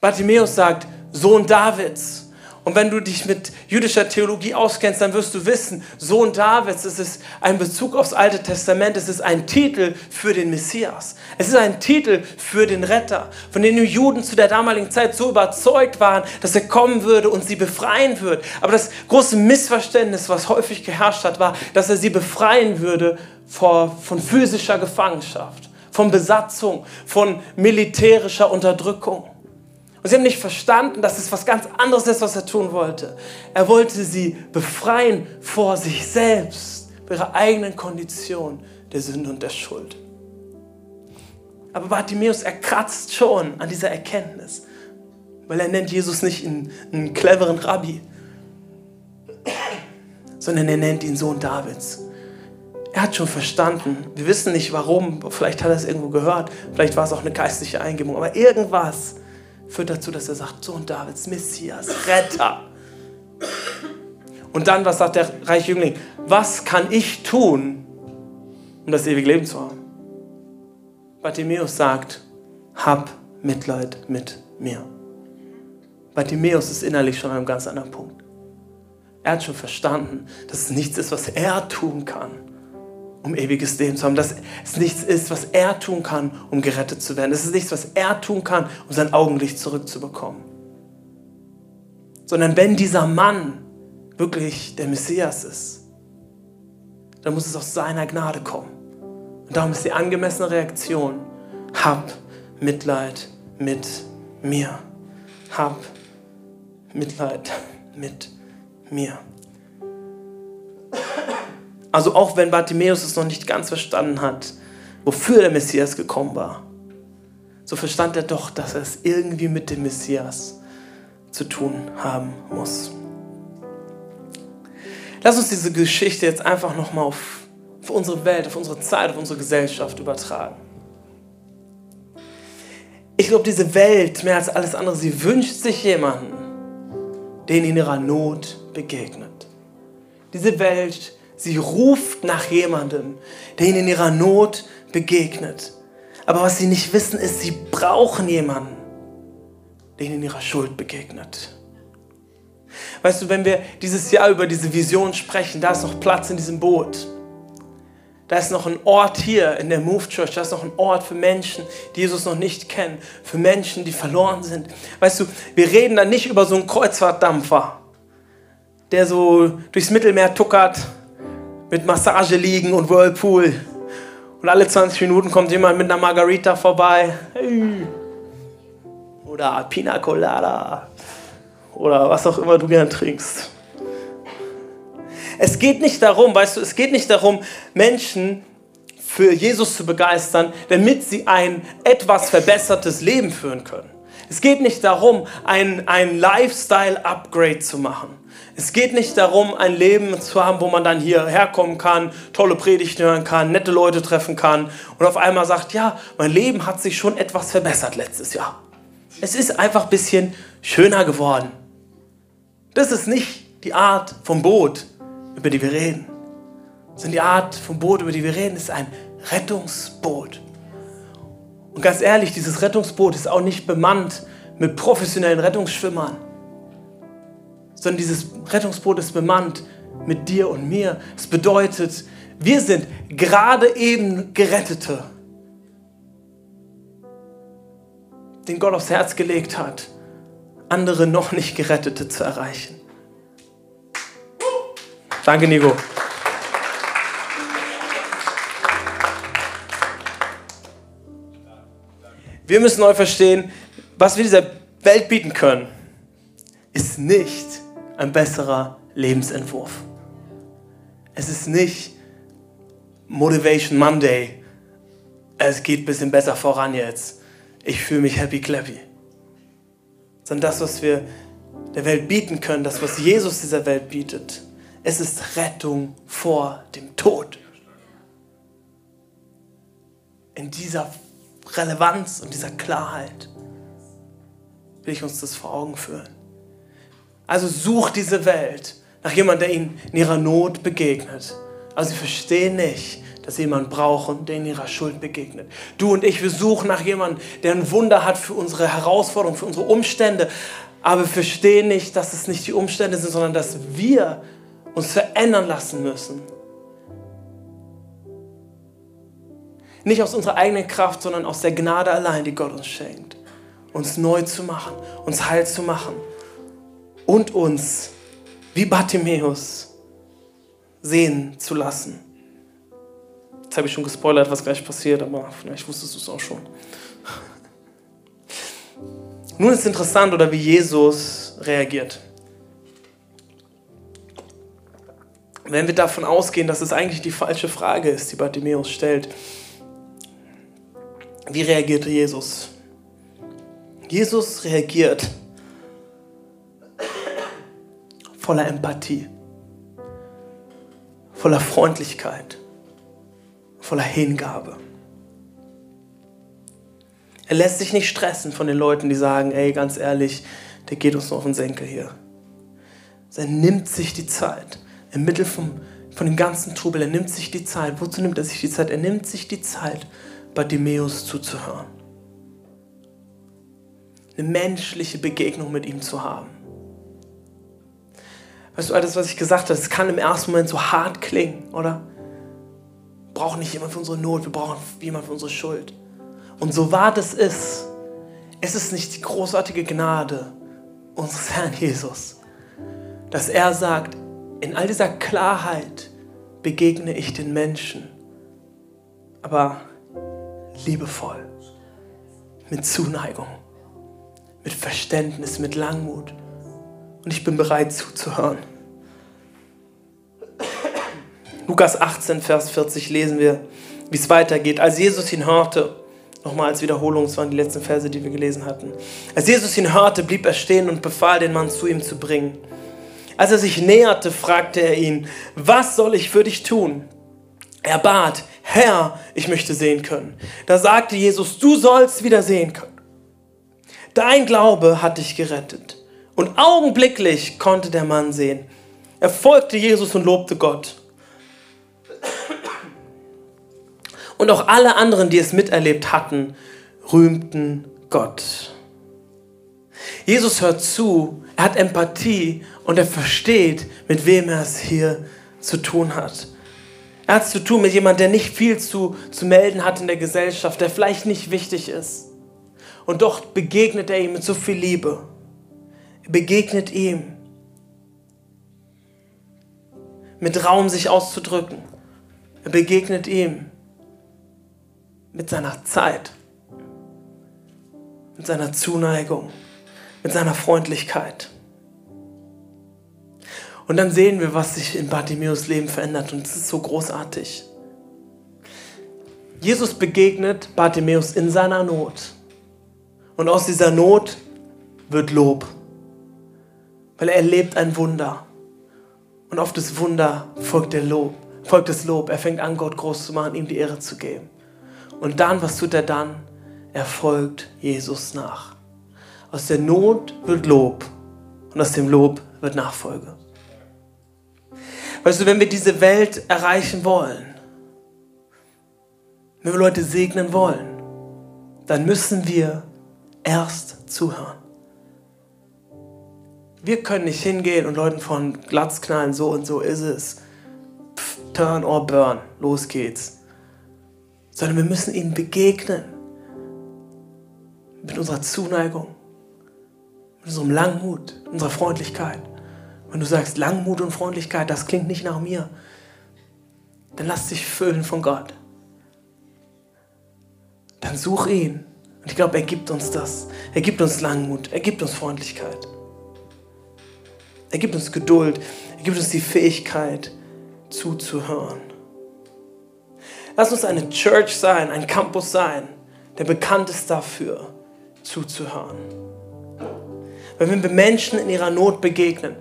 Bartimäus sagt, Sohn Davids. Und wenn du dich mit jüdischer Theologie auskennst, dann wirst du wissen, Sohn Davids, es ist ein Bezug aufs Alte Testament, es ist ein Titel für den Messias. Es ist ein Titel für den Retter, von dem die Juden zu der damaligen Zeit so überzeugt waren, dass er kommen würde und sie befreien würde. Aber das große Missverständnis, was häufig geherrscht hat, war, dass er sie befreien würde vor, von physischer Gefangenschaft, von Besatzung, von militärischer Unterdrückung. Sie haben nicht verstanden, dass es was ganz anderes ist, was er tun wollte. Er wollte sie befreien vor sich selbst, vor ihrer eigenen Kondition der Sünde und der Schuld. Aber Bartimäus, er kratzt schon an dieser Erkenntnis, weil er nennt Jesus nicht einen, einen cleveren Rabbi, sondern er nennt ihn Sohn Davids. Er hat schon verstanden. Wir wissen nicht warum. Vielleicht hat er es irgendwo gehört. Vielleicht war es auch eine geistliche Eingebung. Aber irgendwas führt dazu, dass er sagt, Sohn Davids, Messias, Retter. Und dann, was sagt der reiche Jüngling? Was kann ich tun, um das ewige Leben zu haben? Bartimäus sagt, hab Mitleid mit mir. Bartimäus ist innerlich schon an einem ganz anderen Punkt. Er hat schon verstanden, dass es nichts ist, was er tun kann, um ewiges Leben zu haben. Dass es nichts ist, was er tun kann, um gerettet zu werden. Es ist nichts, was er tun kann, um sein Augenlicht zurückzubekommen. Sondern wenn dieser Mann wirklich der Messias ist, dann muss es aus seiner Gnade kommen. Und darum ist die angemessene Reaktion, hab Mitleid mit mir. Hab Mitleid mit mir. Also auch wenn Bartimäus es noch nicht ganz verstanden hat, wofür der Messias gekommen war, so verstand er doch, dass er es irgendwie mit dem Messias zu tun haben muss. Lass uns diese Geschichte jetzt einfach nochmal auf, auf unsere Welt, auf unsere Zeit, auf unsere Gesellschaft übertragen. Ich glaube, diese Welt, mehr als alles andere, sie wünscht sich jemanden, der in ihrer Not begegnet. Diese Welt Sie ruft nach jemandem, der ihnen in ihrer Not begegnet. Aber was sie nicht wissen, ist, sie brauchen jemanden, denen in ihrer Schuld begegnet. Weißt du, wenn wir dieses Jahr über diese Vision sprechen, da ist noch Platz in diesem Boot. Da ist noch ein Ort hier in der Move Church, da ist noch ein Ort für Menschen, die Jesus noch nicht kennen, für Menschen, die verloren sind. Weißt du, wir reden da nicht über so einen Kreuzfahrtdampfer, der so durchs Mittelmeer tuckert mit Massage liegen und Whirlpool. Und alle 20 Minuten kommt jemand mit einer Margarita vorbei. Oder Pina Colada. Oder was auch immer du gern trinkst. Es geht nicht darum, weißt du, es geht nicht darum, Menschen für Jesus zu begeistern, damit sie ein etwas verbessertes Leben führen können. Es geht nicht darum, ein, ein Lifestyle-Upgrade zu machen. Es geht nicht darum, ein Leben zu haben, wo man dann hierher kommen kann, tolle Predigten hören kann, nette Leute treffen kann und auf einmal sagt, ja, mein Leben hat sich schon etwas verbessert letztes Jahr. Es ist einfach ein bisschen schöner geworden. Das ist nicht die Art vom Boot, über die wir reden. Sondern die Art vom Boot, über die wir reden, ist ein Rettungsboot. Und ganz ehrlich, dieses Rettungsboot ist auch nicht bemannt mit professionellen Rettungsschwimmern, sondern dieses Rettungsboot ist bemannt mit dir und mir. Es bedeutet, wir sind gerade eben Gerettete, den Gott aufs Herz gelegt hat, andere noch nicht Gerettete zu erreichen. Danke, Nico. Wir müssen neu verstehen, was wir dieser Welt bieten können, ist nicht ein besserer Lebensentwurf. Es ist nicht Motivation Monday. Es geht ein bisschen besser voran jetzt. Ich fühle mich happy clappy. Sondern das, was wir der Welt bieten können, das, was Jesus dieser Welt bietet, es ist Rettung vor dem Tod. In dieser Relevanz und dieser Klarheit will ich uns das vor Augen führen. Also such diese Welt nach jemandem, der ihnen in ihrer Not begegnet. Also sie verstehen nicht, dass sie jemanden brauchen, der in ihrer Schuld begegnet. Du und ich, wir suchen nach jemandem, der ein Wunder hat für unsere Herausforderungen, für unsere Umstände. Aber wir verstehen nicht, dass es nicht die Umstände sind, sondern dass wir uns verändern lassen müssen. Nicht aus unserer eigenen Kraft, sondern aus der Gnade allein, die Gott uns schenkt. Uns neu zu machen, uns heil zu machen und uns, wie Bartimäus, sehen zu lassen. Jetzt habe ich schon gespoilert, was gleich passiert, aber vielleicht wusstest du es auch schon. [laughs] Nun ist interessant, oder wie Jesus reagiert. wenn wir davon ausgehen, dass es eigentlich die falsche Frage ist, die Bartimäus stellt, wie reagierte Jesus? Jesus reagiert voller Empathie, voller Freundlichkeit, voller Hingabe. Er lässt sich nicht stressen von den Leuten, die sagen, ey, ganz ehrlich, der geht uns noch auf den Senkel hier. Er nimmt sich die Zeit inmitten vom, von dem ganzen Trubel. Er nimmt sich die Zeit. Wozu nimmt er sich die Zeit? Er nimmt sich die Zeit, Bartimäus zuzuhören. Eine menschliche Begegnung mit ihm zu haben. Weißt du, alles, was ich gesagt habe, es kann im ersten Moment so hart klingen, oder? Wir brauchen nicht jemand für unsere Not, wir brauchen jemand für unsere Schuld. Und so wahr das ist, es ist nicht die großartige Gnade unseres [laughs] Herrn Jesus, dass er sagt, in all dieser Klarheit begegne ich den Menschen, aber liebevoll, mit Zuneigung, mit Verständnis, mit Langmut. Und ich bin bereit zuzuhören. Lukas 18, Vers 40 lesen wir, wie es weitergeht. Als Jesus ihn hörte, nochmal als Wiederholung, das waren die letzten Verse, die wir gelesen hatten. Als Jesus ihn hörte, blieb er stehen und befahl den Mann zu ihm zu bringen. Als er sich näherte, fragte er ihn, was soll ich für dich tun? Er bat, Herr, ich möchte sehen können. Da sagte Jesus, du sollst wieder sehen können. Dein Glaube hat dich gerettet. Und augenblicklich konnte der Mann sehen. Er folgte Jesus und lobte Gott. Und auch alle anderen, die es miterlebt hatten, rühmten Gott. Jesus hört zu, er hat Empathie und er versteht, mit wem er es hier zu tun hat. Er hat es zu tun mit jemandem, der nicht viel zu, zu melden hat in der Gesellschaft, der vielleicht nicht wichtig ist. Und doch begegnet er ihm mit so viel Liebe. Begegnet ihm mit Raum, sich auszudrücken. Er begegnet ihm mit seiner Zeit, mit seiner Zuneigung, mit seiner Freundlichkeit. Und dann sehen wir, was sich in Bartimäus Leben verändert. Und es ist so großartig. Jesus begegnet Bartimäus in seiner Not. Und aus dieser Not wird Lob. Weil er erlebt ein Wunder. Und auf das Wunder folgt der Lob, folgt das Lob. Er fängt an, Gott groß zu machen, ihm die Ehre zu geben. Und dann, was tut er dann? Er folgt Jesus nach. Aus der Not wird Lob und aus dem Lob wird Nachfolge. Weißt du, wenn wir diese Welt erreichen wollen, wenn wir Leute segnen wollen, dann müssen wir erst zuhören. Wir können nicht hingehen und Leuten von Glatz knallen, so und so ist es. Pff, turn or burn, los geht's. Sondern wir müssen ihnen begegnen. Mit unserer Zuneigung, mit unserem Langmut, unserer Freundlichkeit. Wenn du sagst, Langmut und Freundlichkeit, das klingt nicht nach mir, dann lass dich füllen von Gott. Dann such ihn. Und ich glaube, er gibt uns das. Er gibt uns Langmut. Er gibt uns Freundlichkeit. Er gibt uns Geduld. Er gibt uns die Fähigkeit zuzuhören. Lass uns eine Church sein, ein Campus sein, der bekannt ist dafür, zuzuhören. Weil wenn wir Menschen in ihrer Not begegnen,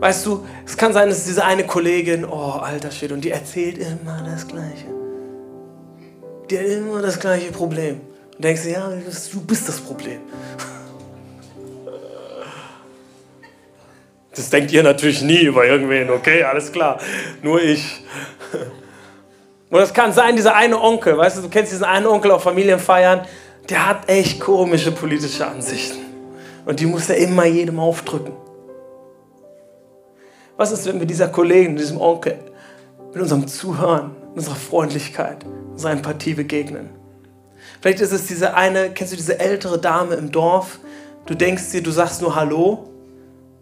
weißt du, es kann sein, dass diese eine Kollegin, oh, alter Shit, und die erzählt immer das Gleiche. Die hat immer das gleiche Problem. Und denkst du, ja, du bist das Problem. Das denkt ihr natürlich nie über irgendwen, okay, alles klar. Nur ich. [laughs] Und es kann sein, dieser eine Onkel, weißt du, du kennst diesen einen Onkel auf Familienfeiern, der hat echt komische politische Ansichten. Und die muss er immer jedem aufdrücken. Was ist, wenn wir dieser Kollegin, diesem Onkel, mit unserem Zuhören, unserer Freundlichkeit, unserer Empathie begegnen? Vielleicht ist es diese eine, kennst du diese ältere Dame im Dorf? Du denkst dir, du sagst nur Hallo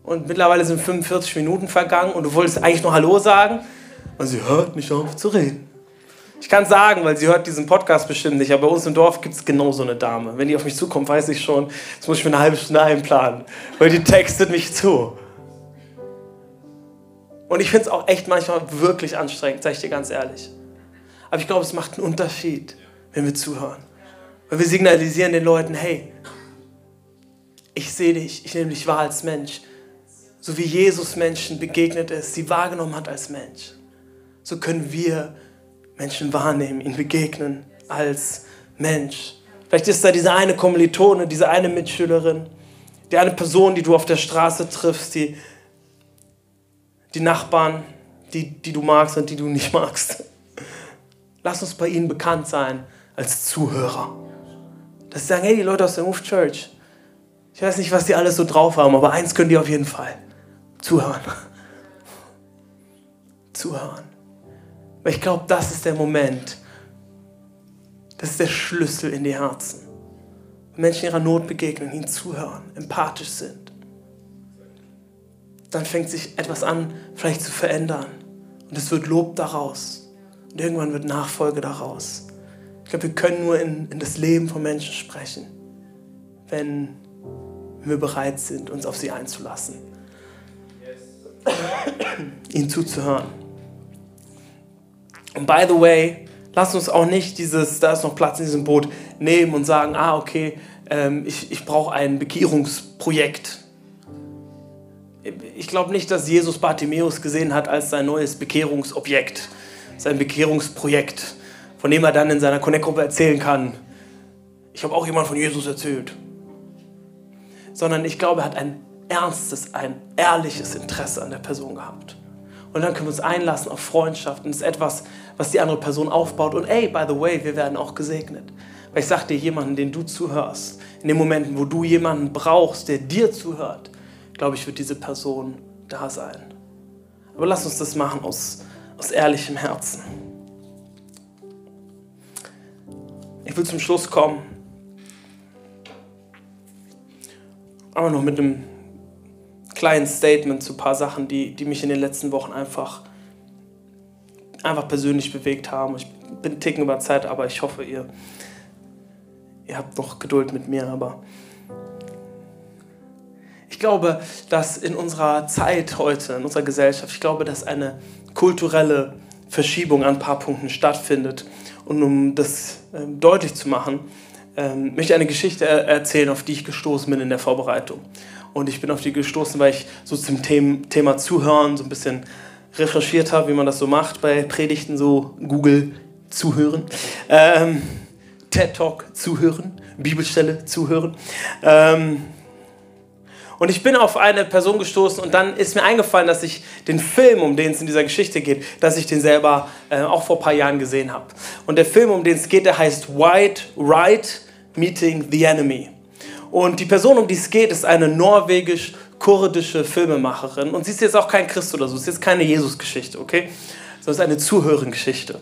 und mittlerweile sind 45 Minuten vergangen und du wolltest eigentlich nur Hallo sagen und sie hört nicht auf zu reden. Ich kann sagen, weil sie hört diesen Podcast bestimmt nicht, aber bei uns im Dorf gibt es genau so eine Dame. Wenn die auf mich zukommt, weiß ich schon, jetzt muss ich mir eine halbe Stunde einplanen, weil die textet mich zu. Und ich finde es auch echt manchmal wirklich anstrengend, sage ich dir ganz ehrlich. Aber ich glaube, es macht einen Unterschied, wenn wir zuhören. Weil wir signalisieren den Leuten, hey, ich sehe dich, ich nehme dich wahr als Mensch so wie Jesus Menschen begegnet ist, sie wahrgenommen hat als Mensch, so können wir Menschen wahrnehmen, ihnen begegnen als Mensch. Vielleicht ist da diese eine Kommilitone, diese eine Mitschülerin, die eine Person, die du auf der Straße triffst, die, die Nachbarn, die, die du magst und die du nicht magst. Lass uns bei ihnen bekannt sein als Zuhörer. Dass sie sagen, hey, die Leute aus der Move Church, ich weiß nicht, was die alles so drauf haben, aber eins können die auf jeden Fall. Zuhören. Zuhören. Weil ich glaube, das ist der Moment. Das ist der Schlüssel in die Herzen. Wenn Menschen ihrer Not begegnen, ihnen zuhören, empathisch sind, dann fängt sich etwas an, vielleicht zu verändern. Und es wird Lob daraus. Und irgendwann wird Nachfolge daraus. Ich glaube, wir können nur in, in das Leben von Menschen sprechen, wenn wir bereit sind, uns auf sie einzulassen [coughs] ihnen zuzuhören. Und by the way, lass uns auch nicht dieses, da ist noch Platz in diesem Boot, nehmen und sagen, ah, okay, ähm, ich, ich brauche ein Bekehrungsprojekt. Ich glaube nicht, dass Jesus Bartimäus gesehen hat als sein neues Bekehrungsobjekt, sein Bekehrungsprojekt, von dem er dann in seiner Connect-Gruppe erzählen kann. Ich habe auch jemand von Jesus erzählt. Sondern ich glaube, er hat ein ernstes, ein ehrliches Interesse an der Person gehabt. Und dann können wir uns einlassen auf Freundschaft. Und das ist etwas, was die andere Person aufbaut. Und ey, by the way, wir werden auch gesegnet. Weil ich sage dir, jemanden, den du zuhörst, in den Momenten, wo du jemanden brauchst, der dir zuhört, glaube ich, wird diese Person da sein. Aber lass uns das machen aus, aus ehrlichem Herzen. Ich will zum Schluss kommen. Aber noch mit einem kleinen Statement zu ein paar Sachen, die, die mich in den letzten Wochen einfach, einfach persönlich bewegt haben. Ich bin einen Ticken über Zeit, aber ich hoffe, ihr, ihr habt noch Geduld mit mir. Aber ich glaube, dass in unserer Zeit heute, in unserer Gesellschaft, ich glaube, dass eine kulturelle Verschiebung an ein paar Punkten stattfindet. Und um das äh, deutlich zu machen, ähm, möchte ich eine Geschichte erzählen, auf die ich gestoßen bin in der Vorbereitung. Und ich bin auf die gestoßen, weil ich so zum Thema Zuhören so ein bisschen recherchiert habe, wie man das so macht bei Predigten, so Google zuhören, ähm, TED Talk zuhören, Bibelstelle zuhören. Ähm, und ich bin auf eine Person gestoßen und dann ist mir eingefallen, dass ich den Film, um den es in dieser Geschichte geht, dass ich den selber äh, auch vor ein paar Jahren gesehen habe. Und der Film, um den es geht, der heißt White Right Meeting the Enemy. Und die Person, um die es geht, ist eine norwegisch-kurdische Filmemacherin. Und sie ist jetzt auch kein Christ oder so, es ist jetzt keine Jesus-Geschichte, okay? Sondern es ist eine Zuhörengeschichte.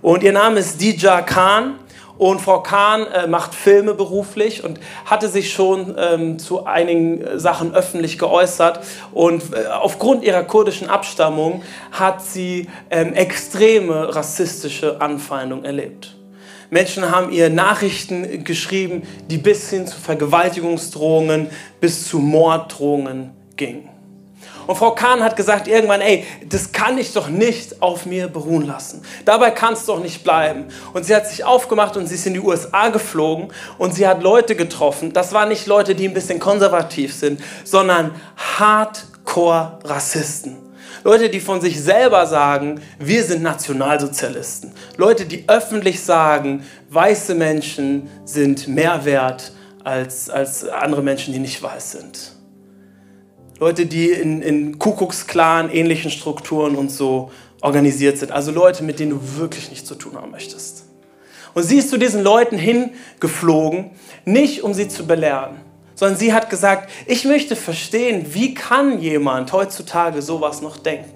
Und ihr Name ist Dija Khan. Und Frau Kahn äh, macht Filme beruflich und hatte sich schon ähm, zu einigen äh, Sachen öffentlich geäußert. Und äh, aufgrund ihrer kurdischen Abstammung hat sie ähm, extreme rassistische Anfeindung erlebt. Menschen haben ihr Nachrichten geschrieben, die bis hin zu Vergewaltigungsdrohungen, bis zu Morddrohungen gingen. Und Frau Kahn hat gesagt irgendwann, ey, das kann ich doch nicht auf mir beruhen lassen. Dabei kann es doch nicht bleiben. Und sie hat sich aufgemacht und sie ist in die USA geflogen und sie hat Leute getroffen. Das waren nicht Leute, die ein bisschen konservativ sind, sondern Hardcore-Rassisten. Leute, die von sich selber sagen, wir sind Nationalsozialisten. Leute, die öffentlich sagen, weiße Menschen sind mehr wert als, als andere Menschen, die nicht weiß sind. Leute, die in, in Kuckucksklan ähnlichen Strukturen und so organisiert sind. Also Leute, mit denen du wirklich nichts zu tun haben möchtest. Und sie ist zu diesen Leuten hingeflogen, nicht um sie zu belehren, sondern sie hat gesagt, ich möchte verstehen, wie kann jemand heutzutage sowas noch denken?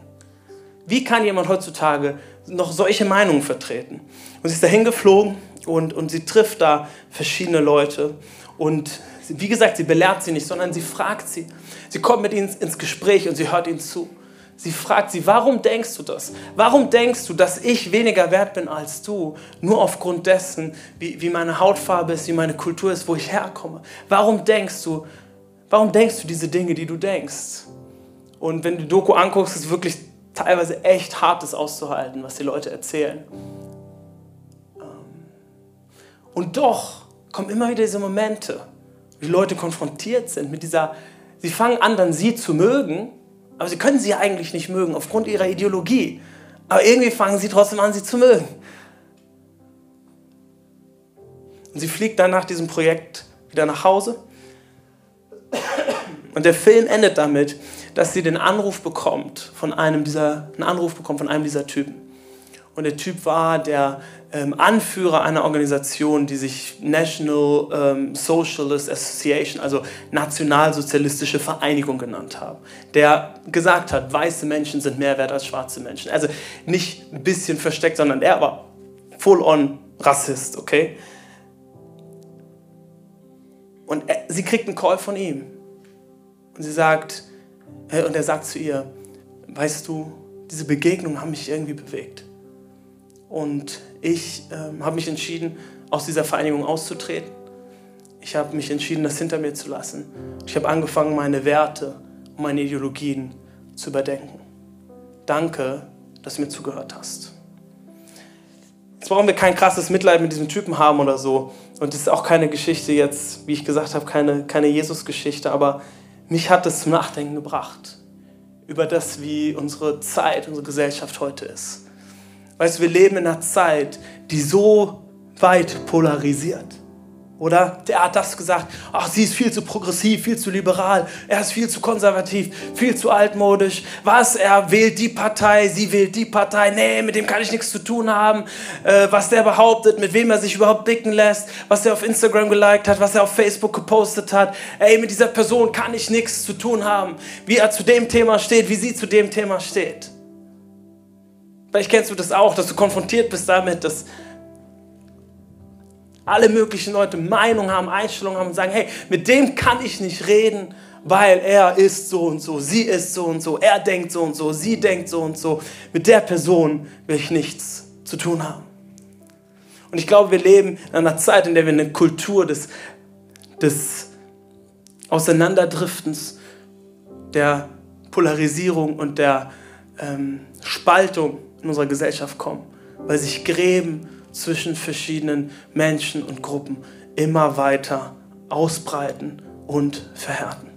Wie kann jemand heutzutage noch solche Meinungen vertreten? Und sie ist dahin geflogen und, und sie trifft da verschiedene Leute und wie gesagt, sie belehrt sie nicht, sondern sie fragt sie. Sie kommt mit ihnen ins Gespräch und sie hört ihnen zu. Sie fragt sie, warum denkst du das? Warum denkst du, dass ich weniger wert bin als du? Nur aufgrund dessen, wie, wie meine Hautfarbe ist, wie meine Kultur ist, wo ich herkomme. Warum denkst du, warum denkst du diese Dinge, die du denkst? Und wenn du die Doku anguckst, ist es wirklich teilweise echt hart, das auszuhalten, was die Leute erzählen. Ähm, und doch kommen immer wieder diese Momente, wie Leute konfrontiert sind mit dieser, sie fangen an, dann sie zu mögen, aber sie können sie eigentlich nicht mögen aufgrund ihrer Ideologie. Aber irgendwie fangen sie trotzdem an, sie zu mögen. Und sie fliegt dann nach diesem Projekt wieder nach Hause. Und der Film endet damit, dass sie den Anruf bekommt von einem dieser, einen Anruf bekommt von einem dieser Typen. Und der Typ war der ähm, Anführer einer Organisation, die sich National ähm, Socialist Association, also Nationalsozialistische Vereinigung genannt haben, der gesagt hat, weiße Menschen sind mehr wert als schwarze Menschen. Also nicht ein bisschen versteckt, sondern er war full-on Rassist, okay? Und er, sie kriegt einen Call von ihm. Und sie sagt, äh, und er sagt zu ihr, weißt du, diese Begegnungen haben mich irgendwie bewegt. Und ich ähm, habe mich entschieden, aus dieser Vereinigung auszutreten. Ich habe mich entschieden, das hinter mir zu lassen. Ich habe angefangen, meine Werte und meine Ideologien zu überdenken. Danke, dass du mir zugehört hast. Jetzt brauchen wir kein krasses Mitleid mit diesem Typen haben oder so. Und es ist auch keine Geschichte jetzt, wie ich gesagt habe, keine, keine Jesus-Geschichte, aber mich hat es zum Nachdenken gebracht über das, wie unsere Zeit, unsere Gesellschaft heute ist. Weißt du, wir leben in einer Zeit, die so weit polarisiert. Oder der hat das gesagt, ach, sie ist viel zu progressiv, viel zu liberal, er ist viel zu konservativ, viel zu altmodisch. Was, er wählt die Partei, sie wählt die Partei, nee, mit dem kann ich nichts zu tun haben. Äh, was der behauptet, mit wem er sich überhaupt blicken lässt, was er auf Instagram geliked hat, was er auf Facebook gepostet hat. Ey, mit dieser Person kann ich nichts zu tun haben. Wie er zu dem Thema steht, wie sie zu dem Thema steht. Vielleicht kennst du das auch, dass du konfrontiert bist damit, dass alle möglichen Leute Meinung haben, Einstellungen haben und sagen, hey, mit dem kann ich nicht reden, weil er ist so und so, sie ist so und so, er denkt so und so, sie denkt so und so. Mit der Person will ich nichts zu tun haben. Und ich glaube, wir leben in einer Zeit, in der wir eine Kultur des, des Auseinanderdriftens, der Polarisierung und der ähm, Spaltung in unserer Gesellschaft kommen, weil sich Gräben zwischen verschiedenen Menschen und Gruppen immer weiter ausbreiten und verhärten.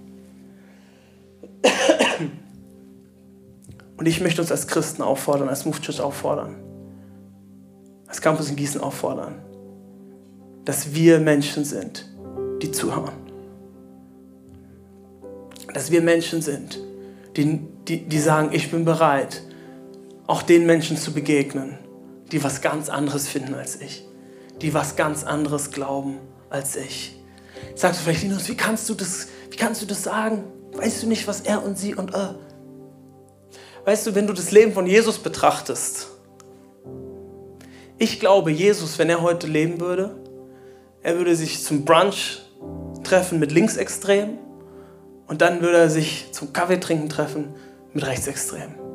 Und ich möchte uns als Christen auffordern, als Move Church auffordern, als Campus in Gießen auffordern, dass wir Menschen sind, die zuhören. Dass wir Menschen sind, die, die, die sagen, ich bin bereit, auch den Menschen zu begegnen, die was ganz anderes finden als ich, die was ganz anderes glauben als ich. Sagst du vielleicht, Linus, wie kannst du das, wie kannst du das sagen? Weißt du nicht, was er und sie und er? Weißt du, wenn du das Leben von Jesus betrachtest, ich glaube, Jesus, wenn er heute leben würde, er würde sich zum Brunch treffen mit Linksextremen und dann würde er sich zum Kaffee trinken treffen mit Rechtsextremen.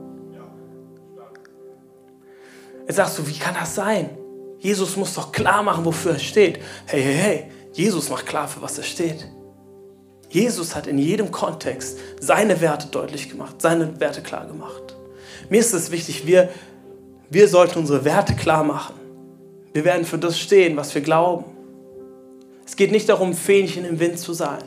Jetzt sagst du, wie kann das sein? Jesus muss doch klar machen, wofür er steht. Hey, hey, hey, Jesus macht klar, für was er steht. Jesus hat in jedem Kontext seine Werte deutlich gemacht, seine Werte klar gemacht. Mir ist es wichtig, wir, wir sollten unsere Werte klar machen. Wir werden für das stehen, was wir glauben. Es geht nicht darum, Fähnchen im Wind zu sein.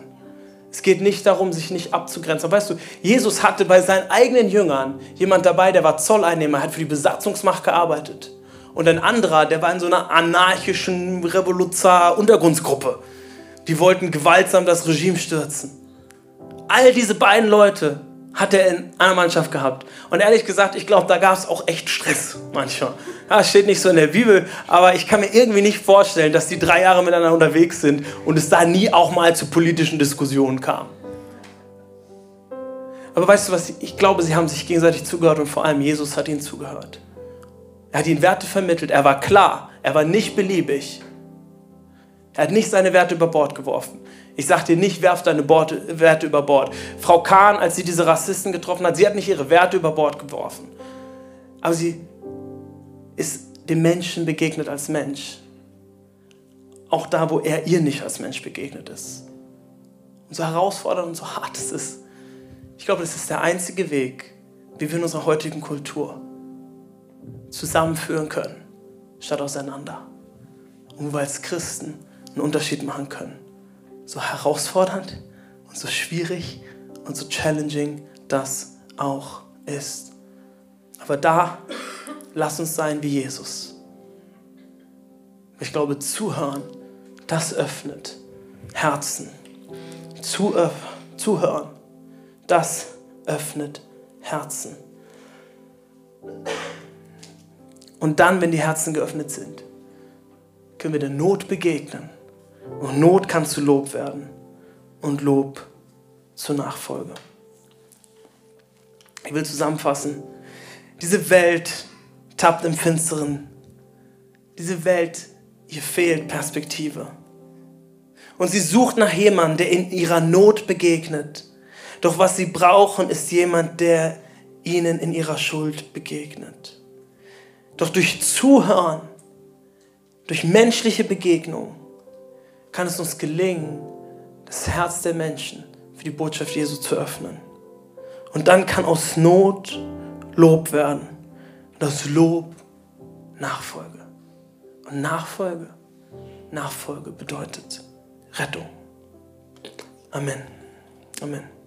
Es geht nicht darum, sich nicht abzugrenzen. Aber weißt du, Jesus hatte bei seinen eigenen Jüngern jemand dabei, der war Zolleinnehmer, hat für die Besatzungsmacht gearbeitet. Und ein anderer, der war in so einer anarchischen Revoluzar-Untergrundsgruppe. Die wollten gewaltsam das Regime stürzen. All diese beiden Leute hat er in einer Mannschaft gehabt. Und ehrlich gesagt, ich glaube, da gab es auch echt Stress manchmal. Ja, steht nicht so in der Bibel, aber ich kann mir irgendwie nicht vorstellen, dass die drei Jahre miteinander unterwegs sind und es da nie auch mal zu politischen Diskussionen kam. Aber weißt du was, ich glaube, sie haben sich gegenseitig zugehört und vor allem Jesus hat ihnen zugehört. Er hat ihnen Werte vermittelt, er war klar, er war nicht beliebig. Er hat nicht seine Werte über Bord geworfen. Ich sage dir nicht, werf deine Werte über Bord. Frau Kahn, als sie diese Rassisten getroffen hat, sie hat nicht ihre Werte über Bord geworfen. Aber sie ist dem Menschen begegnet als Mensch. Auch da, wo er ihr nicht als Mensch begegnet ist. Und so herausfordernd und so hart es ist. Ich glaube, das ist der einzige Weg, wie wir in unserer heutigen Kultur zusammenführen können, statt auseinander. Und wir als Christen einen Unterschied machen können so herausfordernd und so schwierig und so challenging das auch ist. Aber da lass uns sein wie Jesus. Ich glaube, zuhören, das öffnet Herzen. Zu, äh, zuhören, das öffnet Herzen. Und dann, wenn die Herzen geöffnet sind, können wir der Not begegnen und Not kann zu Lob werden und Lob zur Nachfolge. Ich will zusammenfassen. Diese Welt tappt im Finsteren. Diese Welt, ihr fehlt Perspektive. Und sie sucht nach jemandem, der in ihrer Not begegnet. Doch was sie brauchen, ist jemand, der ihnen in ihrer Schuld begegnet. Doch durch Zuhören, durch menschliche Begegnung, kann es uns gelingen, das Herz der Menschen für die Botschaft Jesu zu öffnen. Und dann kann aus Not Lob werden. Und aus Lob Nachfolge. Und Nachfolge, Nachfolge bedeutet Rettung. Amen. Amen.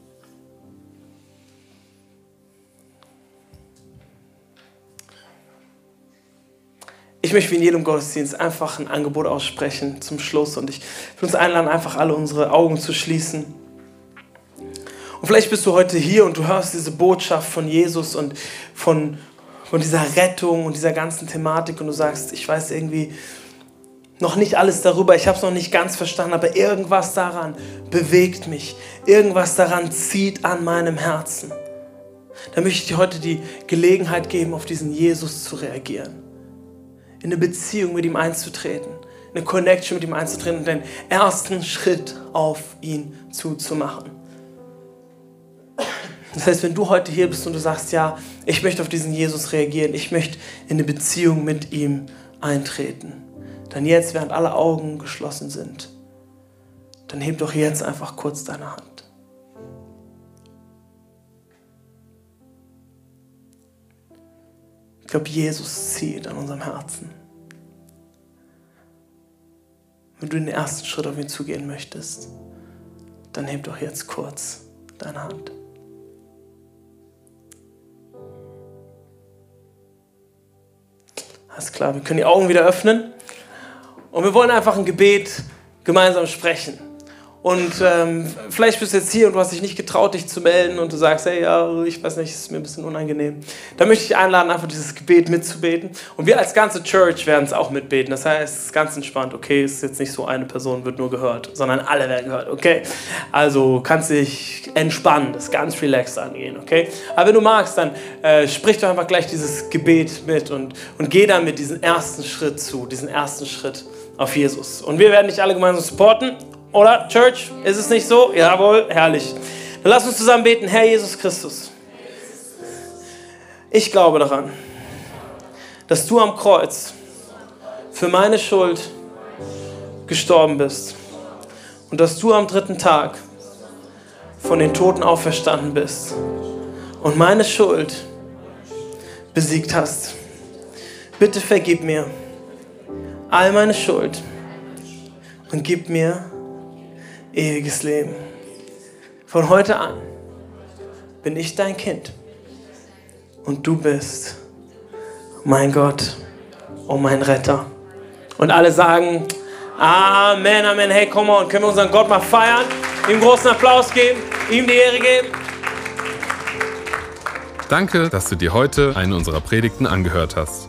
Ich möchte wie in jedem Gottesdienst einfach ein Angebot aussprechen zum Schluss und ich will uns einladen, einfach alle unsere Augen zu schließen. Und vielleicht bist du heute hier und du hörst diese Botschaft von Jesus und von, von dieser Rettung und dieser ganzen Thematik und du sagst, ich weiß irgendwie noch nicht alles darüber, ich habe es noch nicht ganz verstanden, aber irgendwas daran bewegt mich, irgendwas daran zieht an meinem Herzen. Da möchte ich dir heute die Gelegenheit geben, auf diesen Jesus zu reagieren, in eine Beziehung mit ihm einzutreten, eine Connection mit ihm einzutreten und den ersten Schritt auf ihn zuzumachen. Das heißt, wenn du heute hier bist und du sagst, ja, ich möchte auf diesen Jesus reagieren, ich möchte in eine Beziehung mit ihm eintreten, dann jetzt, während alle Augen geschlossen sind, dann heb doch jetzt einfach kurz deine Hand. Ich glaube, Jesus zieht an unserem Herzen. Wenn du den ersten Schritt auf ihn zugehen möchtest, dann heb doch jetzt kurz deine Hand. Alles klar, wir können die Augen wieder öffnen und wir wollen einfach ein Gebet gemeinsam sprechen. Und ähm, vielleicht bist du jetzt hier und du hast dich nicht getraut, dich zu melden und du sagst, hey, ja, ich weiß nicht, es ist mir ein bisschen unangenehm. Da möchte ich einladen, einfach dieses Gebet mitzubeten. Und wir als ganze Church werden es auch mitbeten. Das heißt, es ist ganz entspannt, okay, es ist jetzt nicht so, eine Person wird nur gehört, sondern alle werden gehört, okay? Also kannst dich entspannen, das ganz relaxed angehen, okay? Aber wenn du magst, dann äh, sprich doch einfach gleich dieses Gebet mit und, und geh dann mit diesem ersten Schritt zu, diesen ersten Schritt auf Jesus. Und wir werden dich alle gemeinsam supporten. Oder, Church? Ist es nicht so? Jawohl, herrlich. Dann lass uns zusammen beten. Herr Jesus Christus, ich glaube daran, dass du am Kreuz für meine Schuld gestorben bist und dass du am dritten Tag von den Toten auferstanden bist und meine Schuld besiegt hast. Bitte vergib mir all meine Schuld und gib mir ewiges Leben. Von heute an bin ich dein Kind und du bist mein Gott und mein Retter. Und alle sagen Amen, Amen. Hey, komm on, können wir unseren Gott mal feiern, ihm großen Applaus geben, ihm die Ehre geben. Danke, dass du dir heute eine unserer Predigten angehört hast.